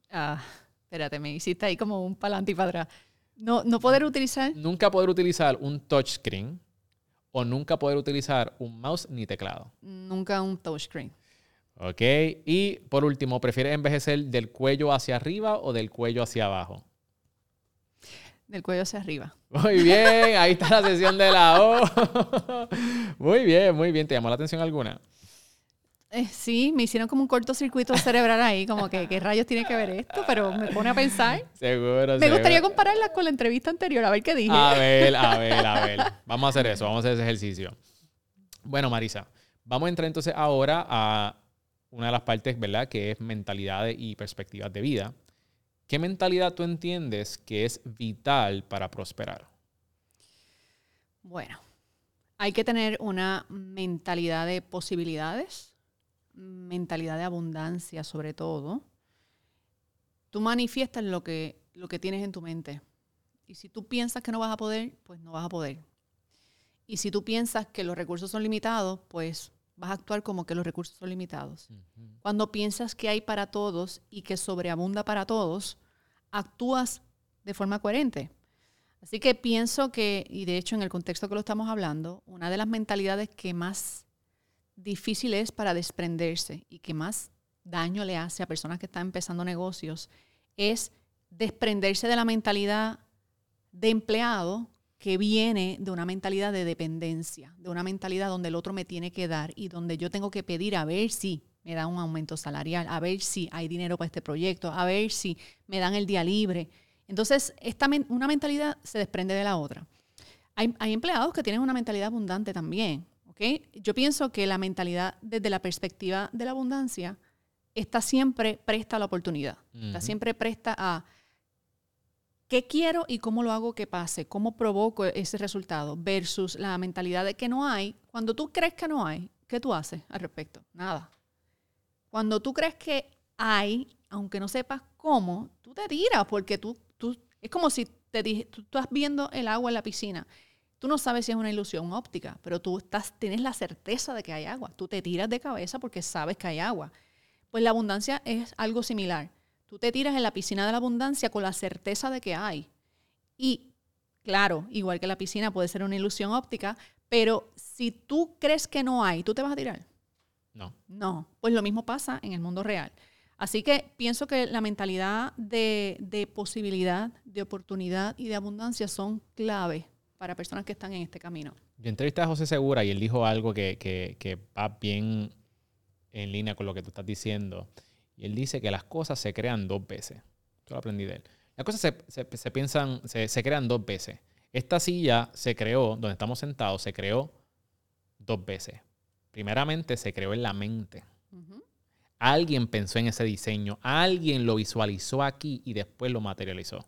Ah, espérate, me hiciste ahí como un palante y para atrás. No, no poder utilizar. Nunca poder utilizar un touchscreen o nunca poder utilizar un mouse ni teclado. Nunca un touchscreen. Ok. Y por último, ¿prefieres envejecer del cuello hacia arriba o del cuello hacia abajo? Del cuello hacia arriba. Muy bien, ahí está la sesión de la O. muy bien, muy bien. ¿Te llamó la atención alguna? Eh, sí, me hicieron como un cortocircuito cerebral ahí, como que qué rayos tiene que ver esto, pero me pone a pensar. Seguro. Me gustaría compararla con la entrevista anterior, a ver qué dije. A ver, a ver, a ver. Vamos a hacer eso, vamos a hacer ese ejercicio. Bueno, Marisa, vamos a entrar entonces ahora a una de las partes, ¿verdad? Que es mentalidades y perspectivas de vida. ¿Qué mentalidad tú entiendes que es vital para prosperar? Bueno, hay que tener una mentalidad de posibilidades mentalidad de abundancia sobre todo, tú manifiestas lo que, lo que tienes en tu mente. Y si tú piensas que no vas a poder, pues no vas a poder. Y si tú piensas que los recursos son limitados, pues vas a actuar como que los recursos son limitados. Cuando piensas que hay para todos y que sobreabunda para todos, actúas de forma coherente. Así que pienso que, y de hecho en el contexto que lo estamos hablando, una de las mentalidades que más difícil es para desprenderse y que más daño le hace a personas que están empezando negocios es desprenderse de la mentalidad de empleado que viene de una mentalidad de dependencia, de una mentalidad donde el otro me tiene que dar y donde yo tengo que pedir a ver si me da un aumento salarial, a ver si hay dinero para este proyecto, a ver si me dan el día libre. Entonces, esta, una mentalidad se desprende de la otra. Hay, hay empleados que tienen una mentalidad abundante también, yo pienso que la mentalidad desde la perspectiva de la abundancia está siempre presta a la oportunidad, está siempre presta a qué quiero y cómo lo hago que pase, cómo provoco ese resultado, versus la mentalidad de que no hay. Cuando tú crees que no hay, ¿qué tú haces al respecto? Nada. Cuando tú crees que hay, aunque no sepas cómo, tú te tiras porque tú, tú es como si te dije, tú estás viendo el agua en la piscina Tú no sabes si es una ilusión óptica, pero tú estás, tienes la certeza de que hay agua. Tú te tiras de cabeza porque sabes que hay agua. Pues la abundancia es algo similar. Tú te tiras en la piscina de la abundancia con la certeza de que hay. Y claro, igual que la piscina puede ser una ilusión óptica, pero si tú crees que no hay, ¿tú te vas a tirar? No. No, pues lo mismo pasa en el mundo real. Así que pienso que la mentalidad de, de posibilidad, de oportunidad y de abundancia son clave para personas que están en este camino. Yo entrevisté a José Segura y él dijo algo que, va bien en línea con lo que tú estás diciendo. Y él dice que las cosas se crean dos veces. Yo lo aprendí de él. Las cosas se, piensan, se, crean dos veces. Esta silla se creó, donde estamos sentados, se creó dos veces. Primeramente se creó en la mente. Alguien pensó en ese diseño, alguien lo visualizó aquí y después lo materializó.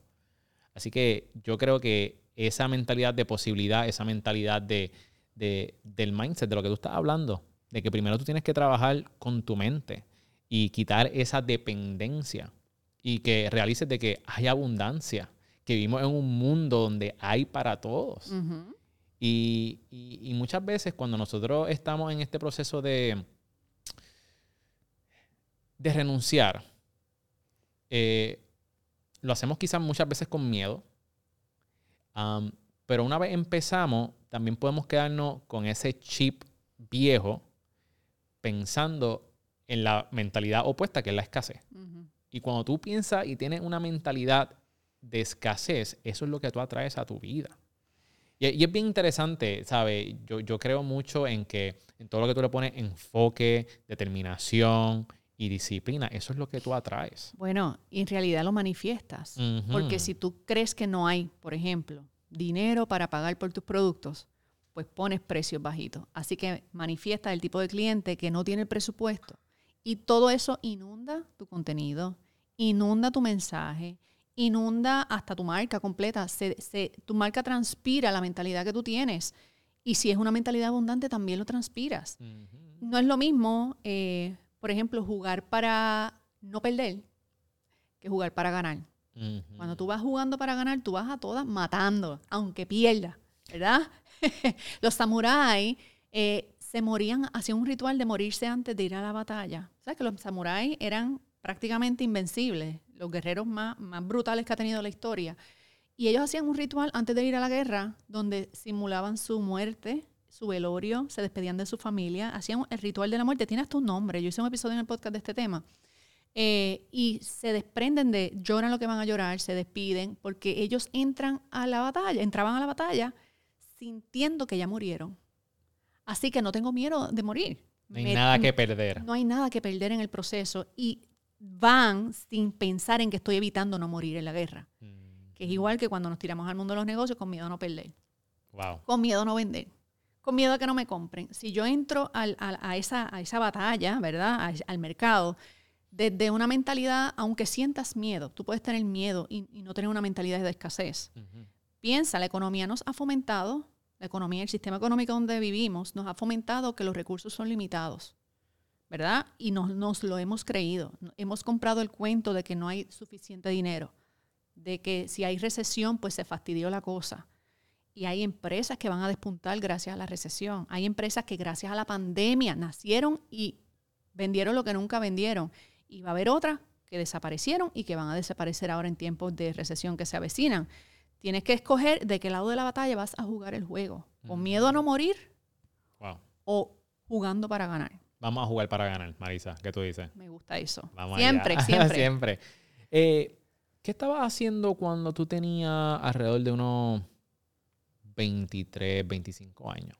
Así que yo creo que esa mentalidad de posibilidad, esa mentalidad de, del mindset, de lo que tú estás hablando, de que primero tú tienes que trabajar con tu mente y quitar esa dependencia y que realices de que hay abundancia, que vivimos en un mundo donde hay para todos. Y, muchas veces cuando nosotros estamos en este proceso de, de renunciar, eh, lo hacemos quizás muchas veces con miedo, pero una vez empezamos, también podemos quedarnos con ese chip viejo pensando en la mentalidad opuesta, que es la escasez. Y cuando tú piensas y tienes una mentalidad de escasez, eso es lo que tú atraes a tu vida. Y, es bien interesante, ¿sabes? Yo, yo, creo mucho en que en todo lo que tú le pones enfoque, determinación y disciplina, eso es lo que tú atraes. Bueno, en realidad lo manifiestas. Porque si tú crees que no hay, por ejemplo, dinero para pagar por tus productos, pues pones precios bajitos. Así que manifiesta el tipo de cliente que no tiene el presupuesto. Y todo eso inunda tu contenido, inunda tu mensaje, inunda hasta tu marca completa. tu marca transpira la mentalidad que tú tienes. Y si es una mentalidad abundante, también lo transpiras. No es lo mismo eh, por ejemplo, jugar para no perder que jugar para ganar. Cuando tú vas jugando para ganar, tú vas a todas matando, aunque pierdas, ¿verdad? [LAUGHS] los samuráis eh, se morían, hacían un ritual de morirse antes de ir a la batalla. ¿Sabes que los samuráis eran prácticamente invencibles? Los guerreros más, más brutales que ha tenido la historia. Y ellos hacían un ritual antes de ir a la guerra donde simulaban su muerte, su velorio, se despedían de su familia, hacían el ritual de la muerte. Tiene hasta un nombre. Yo hice un episodio en el podcast de este tema. Eh, y se desprenden de, lloran lo que van a llorar, se despiden, porque ellos entran a la batalla, entraban a la batalla sintiendo que ya murieron. Así que no tengo miedo de morir. No hay nada que perder. No hay nada que perder en el proceso y van sin pensar en que estoy evitando no morir en la guerra. Mm. Que es igual que cuando nos tiramos al mundo de los negocios con miedo a no perder. Wow. Con miedo a no vender. Con miedo a que no me compren. Si yo entro a, esa, a esa batalla, ¿verdad? al mercado, desde una mentalidad, aunque sientas miedo, tú puedes tener miedo y, no tener una mentalidad de escasez. Piensa, la economía nos ha fomentado la economía, el sistema económico donde vivimos, nos ha fomentado que los recursos son limitados, ¿verdad? Y nos, lo hemos creído. Hemos comprado el cuento de que no hay suficiente dinero, de que si hay recesión, pues se fastidió la cosa. Y hay empresas que van a despuntar gracias a la recesión. Hay empresas que gracias a la pandemia nacieron y vendieron lo que nunca vendieron. Y va a haber otras que desaparecieron y que van a desaparecer ahora en tiempos de recesión que se avecinan. Tienes que escoger de qué lado de la batalla vas a jugar el juego. ¿Con miedo a no morir? ¿O jugando para ganar? Vamos a jugar para ganar, Marisa. ¿Qué tú dices? Me gusta eso. siempre, [LAUGHS] siempre. siempre. Eh, ¿Qué estabas haciendo cuando tú tenías alrededor de unos 23, 25 años?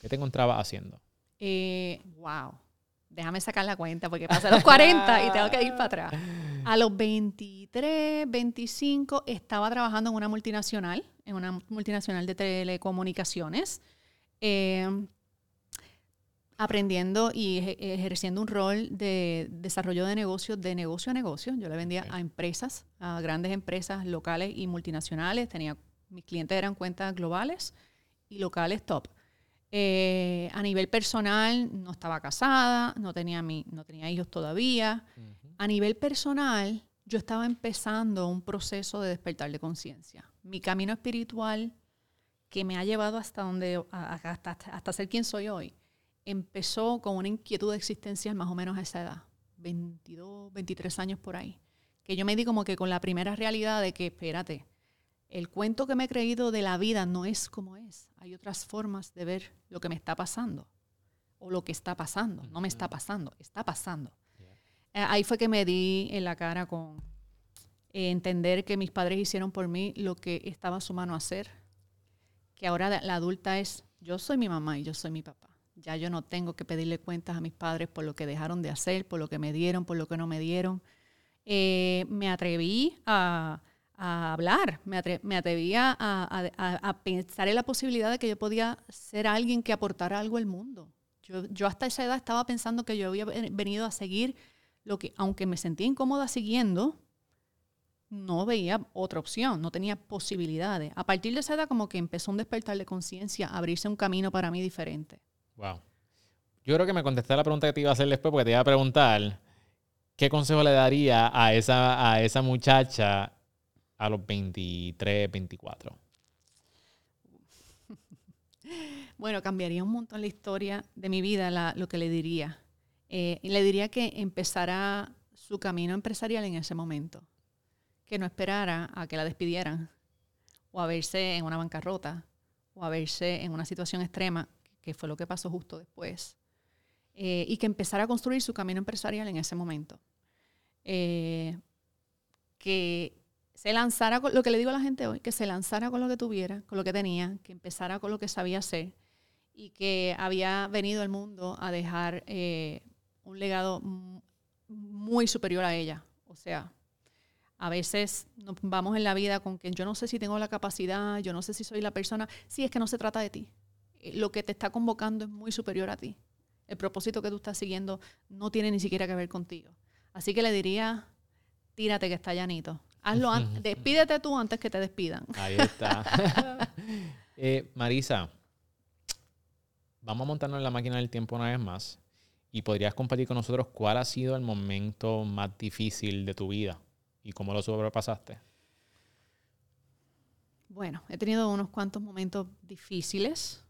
¿Qué te encontrabas haciendo? Eh, wow déjame sacar la cuenta porque pasé los 40 y tengo que ir para atrás. A los 23, 25 estaba trabajando en una multinacional, en una multinacional de telecomunicaciones, eh, aprendiendo y ejerciendo un rol de desarrollo de negocios, de negocio a negocio. Yo le vendía a empresas, a grandes empresas locales y multinacionales. Tenía, mis clientes eran cuentas globales y locales top. Eh, a nivel personal, no estaba casada, no tenía, mi, no tenía hijos todavía. A nivel personal, yo estaba empezando un proceso de despertar de conciencia. Mi camino espiritual, que me ha llevado hasta, donde, hasta, hasta ser quien soy hoy, empezó con una inquietud existencial más o menos a esa edad, 22, 23 años por ahí. Que yo me di como que con la primera realidad de que, espérate, el cuento que me he creído de la vida no es como es. Hay otras formas de ver lo que me está pasando o lo que está pasando. No me está pasando, está pasando. Eh, ahí fue que me di en la cara con eh, entender que mis padres hicieron por mí lo que estaba a su mano hacer. Que ahora la adulta es, yo soy mi mamá y yo soy mi papá. Ya yo no tengo que pedirle cuentas a mis padres por lo que dejaron de hacer, por lo que me dieron, por lo que no me dieron. Eh, me atreví a hablar, me, atrevía a, pensar en la posibilidad de que yo podía ser alguien que aportara algo al mundo. Yo, hasta esa edad estaba pensando que yo había venido a seguir lo que, aunque me sentía incómoda siguiendo, no veía otra opción, no tenía posibilidades. A partir de esa edad como que empezó un despertar de conciencia, abrirse un camino para mí diferente. Wow. Yo creo que me contesté la pregunta que te iba a hacer después porque te iba a preguntar qué consejo le daría a esa, a esa muchacha a los 23, 24? [LAUGHS] Bueno, cambiaría un montón la historia de mi vida, lo que le diría. Eh, le diría que empezara su camino empresarial en ese momento, que no esperara a que la despidieran o a verse en una bancarrota o a verse en una situación extrema, que fue lo que pasó justo después, eh, y que empezara a construir su camino empresarial en ese momento. Eh, que se lanzara con lo que le digo a la gente hoy, que se lanzara con lo que tuviera, con lo que tenía, que empezara con lo que sabía hacer y que había venido al mundo a dejar eh, un legado muy superior a ella. O sea, a veces nos vamos en la vida con que yo no sé si tengo la capacidad, yo no sé si soy la persona. Sí, es que no se trata de ti. Eh, lo que te está convocando es muy superior a ti. El propósito que tú estás siguiendo no tiene ni siquiera que ver contigo. Así que le diría, tírate que está llanito. Hazlo antes. [LAUGHS] Despídete tú antes que te despidan. Ahí está. [LAUGHS] Eh, Marisa, vamos a montarnos en la máquina del tiempo una vez más. Y podrías compartir con nosotros cuál ha sido el momento más difícil de tu vida y cómo lo sobrepasaste. Bueno, he tenido unos cuantos momentos difíciles.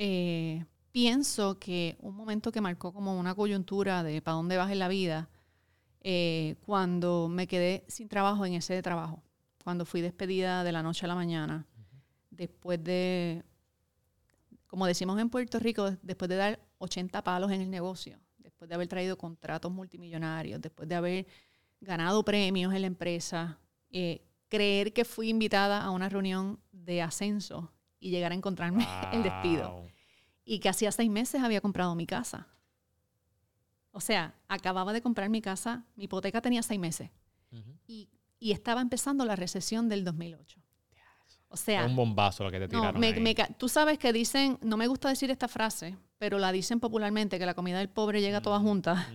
Eh, pienso que un momento que marcó como una coyuntura de para dónde vas en la vida eh, cuando me quedé sin trabajo en ese trabajo, cuando fui despedida de la noche a la mañana, después de, como decimos en Puerto Rico, después de dar 80 palos en el negocio, después de haber traído contratos multimillonarios, después de haber ganado premios en la empresa, eh, creer que fui invitada a una reunión de ascenso y llegar a encontrarme [LAUGHS] el despido. Y que hacía seis meses había comprado mi casa. O sea, acababa de comprar mi casa, mi hipoteca tenía seis meses y, y estaba empezando la recesión del 2008. O sea, Fue un bombazo lo que te no, tiraron. me- ahí. me tú sabes que dicen, no me gusta decir esta frase, pero la dicen popularmente, que la comida del pobre llega toda junta.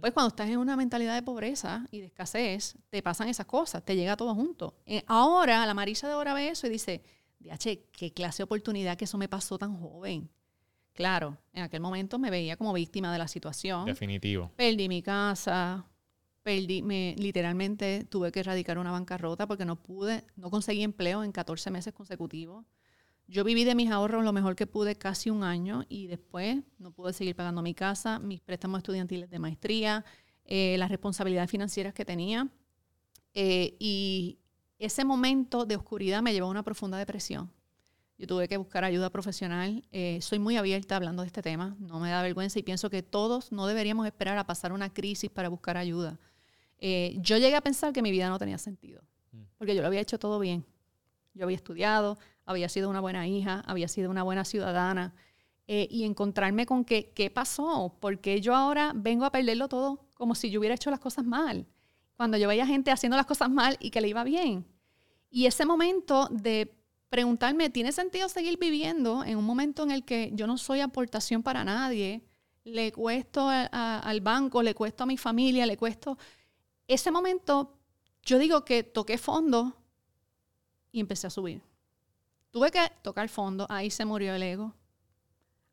Pues cuando estás en una mentalidad de pobreza y de escasez, te pasan esas cosas, te llega todo junto. Eh, ahora, la Marisa de ahora ve eso y dice, DH, qué clase de oportunidad que eso me pasó tan joven. Claro, en aquel momento me veía como víctima de la situación. Definitivo. Perdí mi casa, perdí, me, literalmente tuve que erradicar una bancarrota porque no pude, no conseguí empleo en 14 meses consecutivos. Yo viví de mis ahorros lo mejor que pude casi un año y después no pude seguir pagando mi casa, mis préstamos estudiantiles de maestría, eh, las responsabilidades financieras que tenía. Eh, y ese momento de oscuridad me llevó a una profunda depresión. Yo tuve que buscar ayuda profesional. Eh, soy muy abierta hablando de este tema, no me da vergüenza y pienso que todos no deberíamos esperar a pasar una crisis para buscar ayuda. Eh, yo llegué a pensar que mi vida no tenía sentido, Mm. porque yo lo había hecho todo bien. Yo había estudiado, había sido una buena hija, había sido una buena ciudadana. eh, y encontrarme con que, ¿qué pasó? Porque yo ahora vengo a perderlo todo como si yo hubiera hecho las cosas mal. Cuando yo veía gente haciendo las cosas mal y que le iba bien. Y ese momento de preguntarme, ¿tiene sentido seguir viviendo en un momento en el que yo no soy aportación para nadie? Le cuesto al banco, le cuesto a mi familia, le cuesto... Ese momento, yo digo que toqué fondo y empecé a subir. Tuve que tocar fondo, ahí se murió el ego.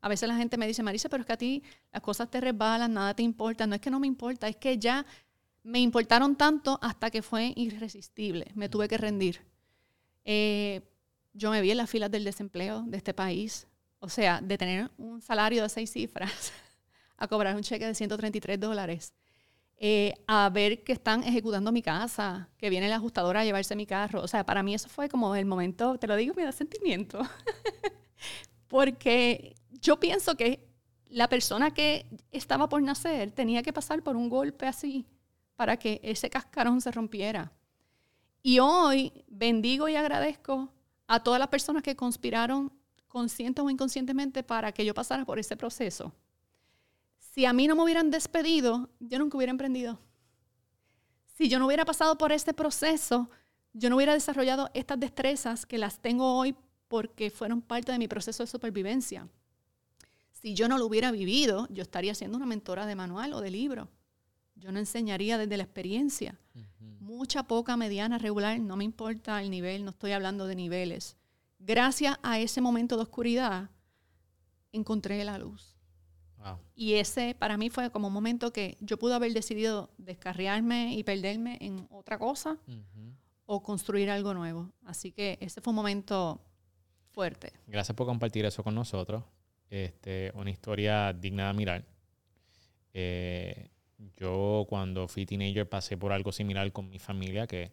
A veces la gente me dice, Marisa, pero es que a ti las cosas te resbalan, nada te importa. No es que no me importa, es que ya me importaron tanto hasta que fue irresistible. Me tuve que rendir. Eh, yo me vi en las filas del desempleo de este país. O sea, de tener un salario de seis cifras [LAUGHS] a cobrar un cheque de 133 dólares. Eh, a ver que están ejecutando mi casa, que viene la ajustadora a llevarse mi carro. O sea, para mí eso fue como el momento, te lo digo, me da sentimiento. [LAUGHS] Porque yo pienso que la persona que estaba por nacer tenía que pasar por un golpe así para que ese cascarón se rompiera. Y hoy bendigo y agradezco a todas las personas que conspiraron consciente o inconscientemente para que yo pasara por ese proceso. Si a mí no me hubieran despedido, yo nunca hubiera emprendido. Si yo no hubiera pasado por este proceso, yo no hubiera desarrollado estas destrezas que las tengo hoy porque fueron parte de mi proceso de supervivencia. Si yo no lo hubiera vivido, yo estaría siendo una mentora de manual o de libro. Yo no enseñaría desde la experiencia. Mucha, poca, mediana, regular, no me importa el nivel, no estoy hablando de niveles. Gracias a ese momento de oscuridad, encontré la luz. Wow. Y ese para mí fue como un momento que yo pude haber decidido descarriarme y perderme en otra cosa o construir algo nuevo. Así que ese fue un momento fuerte. Gracias por compartir eso con nosotros. Este, una historia digna de mirar. Eh, yo cuando fui teenager pasé por algo similar con mi familia, que,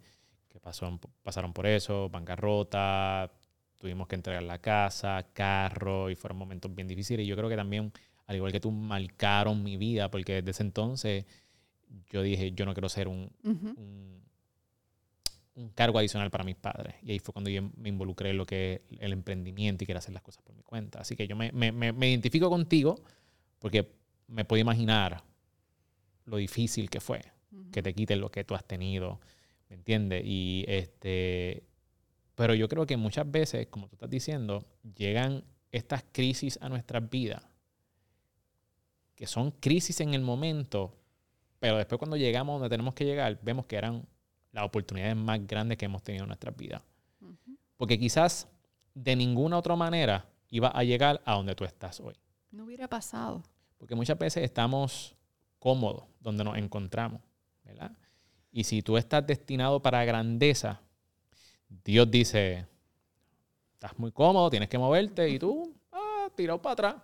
que pasó, pasaron por eso, bancarrota, tuvimos que entregar la casa, carro, y fueron momentos bien difíciles. Y yo creo que también, al igual que tú, marcaron mi vida, porque desde ese entonces yo dije, yo no quiero ser un, un, un cargo adicional para mis padres. Y ahí fue cuando yo me involucré en lo que es el emprendimiento y quiero hacer las cosas por mi cuenta. Así que yo me, me- me- me identifico contigo porque me puedo imaginar lo difícil que fue que te quiten lo que tú has tenido, ¿me entiendes? Y este, pero yo creo que muchas veces, como tú estás diciendo, llegan estas crisis a nuestras vidas, que son crisis en el momento, pero después cuando llegamos donde tenemos que llegar, vemos que eran las oportunidades más grandes que hemos tenido en nuestras vidas. Porque quizás de ninguna otra manera iba a llegar a donde tú estás hoy. No hubiera pasado. Porque muchas veces estamos cómodos donde nos encontramos, ¿verdad? Y si tú estás destinado para grandeza, Dios dice, estás muy cómodo, tienes que moverte y tú, ah, tirado para atrás.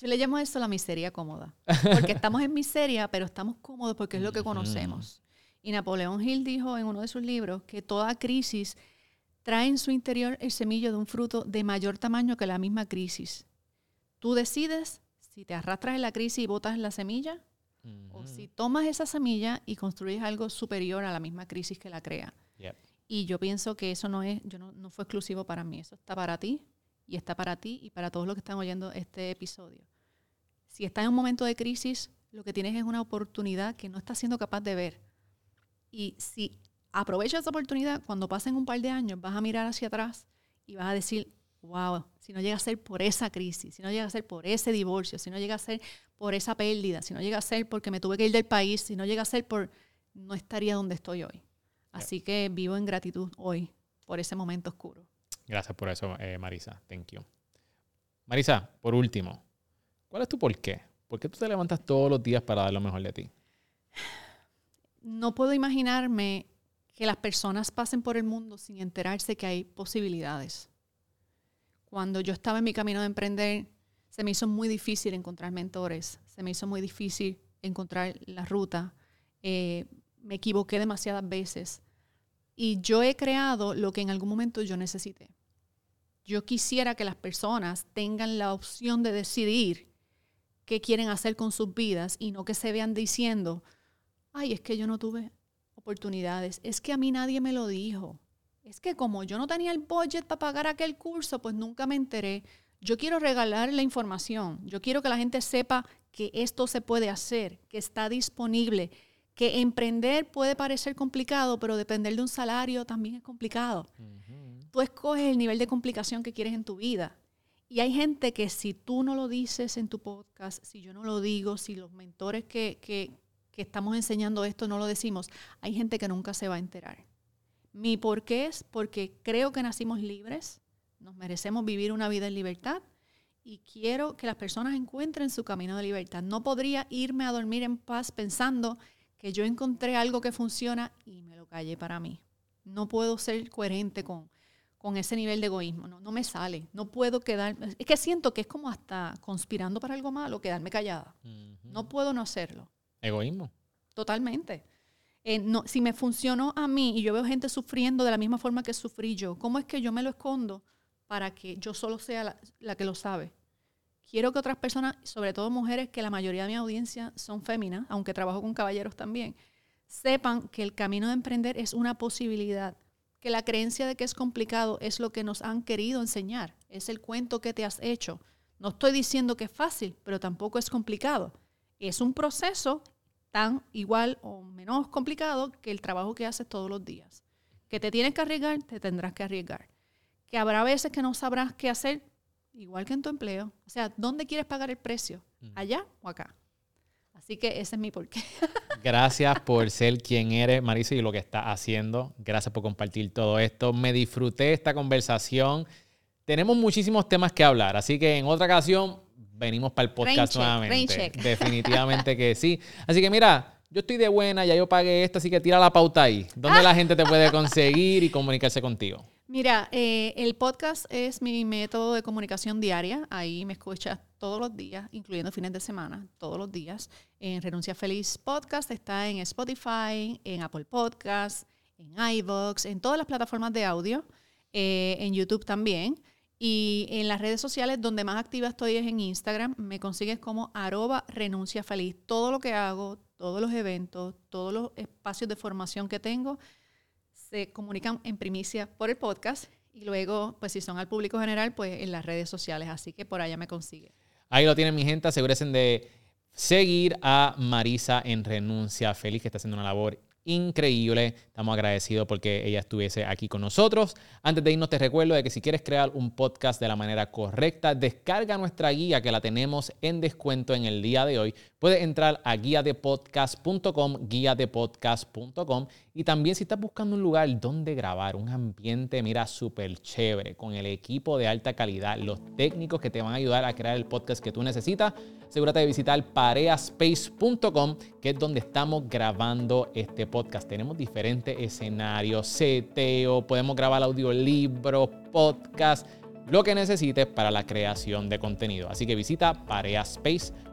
Yo le llamo eso la miseria cómoda. Porque estamos en miseria, pero estamos cómodos porque es lo que conocemos. Y Napoleón Hill dijo en uno de sus libros que toda crisis trae en su interior el semillo de un fruto de mayor tamaño que la misma crisis. Tú decides si te arrastras en la crisis y botas la semilla o si tomas esa semilla y construyes algo superior a la misma crisis que la crea. Y yo pienso que eso no es, yo no, no fue exclusivo para mí, eso está para ti y está para ti y para todos los que están oyendo este episodio. Si estás en un momento de crisis, lo que tienes es una oportunidad que no estás siendo capaz de ver. Y si aprovechas esa oportunidad, cuando pasen un par de años, vas a mirar hacia atrás y vas a decir, wow, si no llega a ser por esa crisis, si no llega a ser por ese divorcio, si no llega a ser por esa pérdida, si no llega a ser porque me tuve que ir del país, si no llega a ser por, no estaría donde estoy hoy. Así que vivo en gratitud hoy por ese momento oscuro. Gracias por eso, eh, Marisa. Thank you. Marisa, por último, ¿cuál es tu por qué? ¿Por qué tú te levantas todos los días para dar lo mejor de ti? No puedo imaginarme que las personas pasen por el mundo sin enterarse que hay posibilidades. Cuando yo estaba en mi camino de emprender, se me hizo muy difícil encontrar mentores, se me hizo muy difícil encontrar la ruta, eh, me equivoqué demasiadas veces. Y yo he creado lo que en algún momento yo necesité. Yo quisiera que las personas tengan la opción de decidir qué quieren hacer con sus vidas y no que se vean diciendo, ay, es que yo no tuve oportunidades, es que a mí nadie me lo dijo, es que como yo no tenía el budget para pagar aquel curso, pues nunca me enteré. Yo quiero regalar la información, yo quiero que la gente sepa que esto se puede hacer, que está disponible, que emprender puede parecer complicado, pero depender de un salario también es complicado. Tú escoges el nivel de complicación que quieres en tu vida. Y hay gente que si tú no lo dices en tu podcast, si yo no lo digo, si los mentores que, que, que estamos enseñando esto no lo decimos, hay gente que nunca se va a enterar. Mi por qué es porque creo que nacimos libres, nos merecemos vivir una vida en libertad y quiero que las personas encuentren su camino de libertad. No podría irme a dormir en paz pensando que yo encontré algo que funciona y me lo callé para mí. No puedo ser coherente con, con ese nivel de egoísmo. No, no me sale. No puedo quedar. Es que siento que es como hasta conspirando para algo malo, quedarme callada. No puedo no hacerlo. Egoísmo. Totalmente. Eh, si me funcionó a mí y yo veo gente sufriendo de la misma forma que sufrí yo, ¿cómo es que yo me lo escondo para que yo solo sea la, la que lo sabe? quiero que otras personas, sobre todo mujeres, que la mayoría de mi audiencia son féminas, aunque trabajo con caballeros también, sepan que el camino de emprender es una posibilidad, que la creencia de que es complicado es lo que nos han querido enseñar, es el cuento que te has hecho. No estoy diciendo que es fácil, pero tampoco es complicado. Es un proceso tan igual o menos complicado que el trabajo que haces todos los días. Que te tienes que arriesgar, te tendrás que arriesgar. Que habrá veces que no sabrás qué hacer, igual que en tu empleo. O sea, ¿dónde quieres pagar el precio? ¿Allá o acá? Así que ese es mi porqué. [LAUGHS] Gracias por ser quien eres, Marisa, y lo que estás haciendo. Gracias por compartir todo esto. Me disfruté esta conversación. Tenemos muchísimos temas que hablar, así que en otra ocasión venimos para el podcast nuevamente. [LAUGHS] Definitivamente que sí. Así que mira, yo estoy de buena, ya yo pagué esto, así que tira la pauta ahí. ¿Dónde la gente te puede conseguir y comunicarse contigo? Mira, eh, el podcast es mi método de comunicación diaria. Ahí me escuchas todos los días, incluyendo fines de semana, todos los días. En Renuncia Feliz Podcast está en Spotify, en Apple Podcasts, en iVoox, en todas las plataformas de audio, eh, en YouTube también. Y en las redes sociales donde más activa estoy es en Instagram. Me consigues como arroba renuncia feliz. Todo lo que hago, todos los eventos, todos los espacios de formación que tengo, se comunican en primicia por el podcast y luego, pues si son al público general, pues en las redes sociales. Así que por allá me consigue. Ahí lo tienen mi gente. Asegúrense de seguir a Marisa en Renuncia Feliz, que está haciendo una labor increíble. Estamos agradecidos porque ella estuviese aquí con nosotros. Antes de irnos, te recuerdo de que si quieres crear un podcast de la manera correcta, descarga nuestra guía que la tenemos en descuento en el día de hoy. Puedes entrar a guiadepodcast.com, guiadepodcast.com y también si estás buscando un lugar donde grabar, un ambiente, mira, súper chévere, con el equipo de alta calidad, los técnicos que te van a ayudar a crear el podcast que tú necesitas, asegúrate de visitar pareaspace.com, que es donde estamos grabando este podcast. Tenemos diferentes escenarios, seteo, podemos grabar audiolibros, podcast, lo que necesites para la creación de contenido. Así que visita pareaspace.com.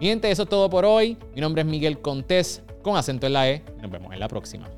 Mi gente, eso es todo por hoy. Mi nombre es Miguel Contés con acento en la E. Nos vemos en la próxima.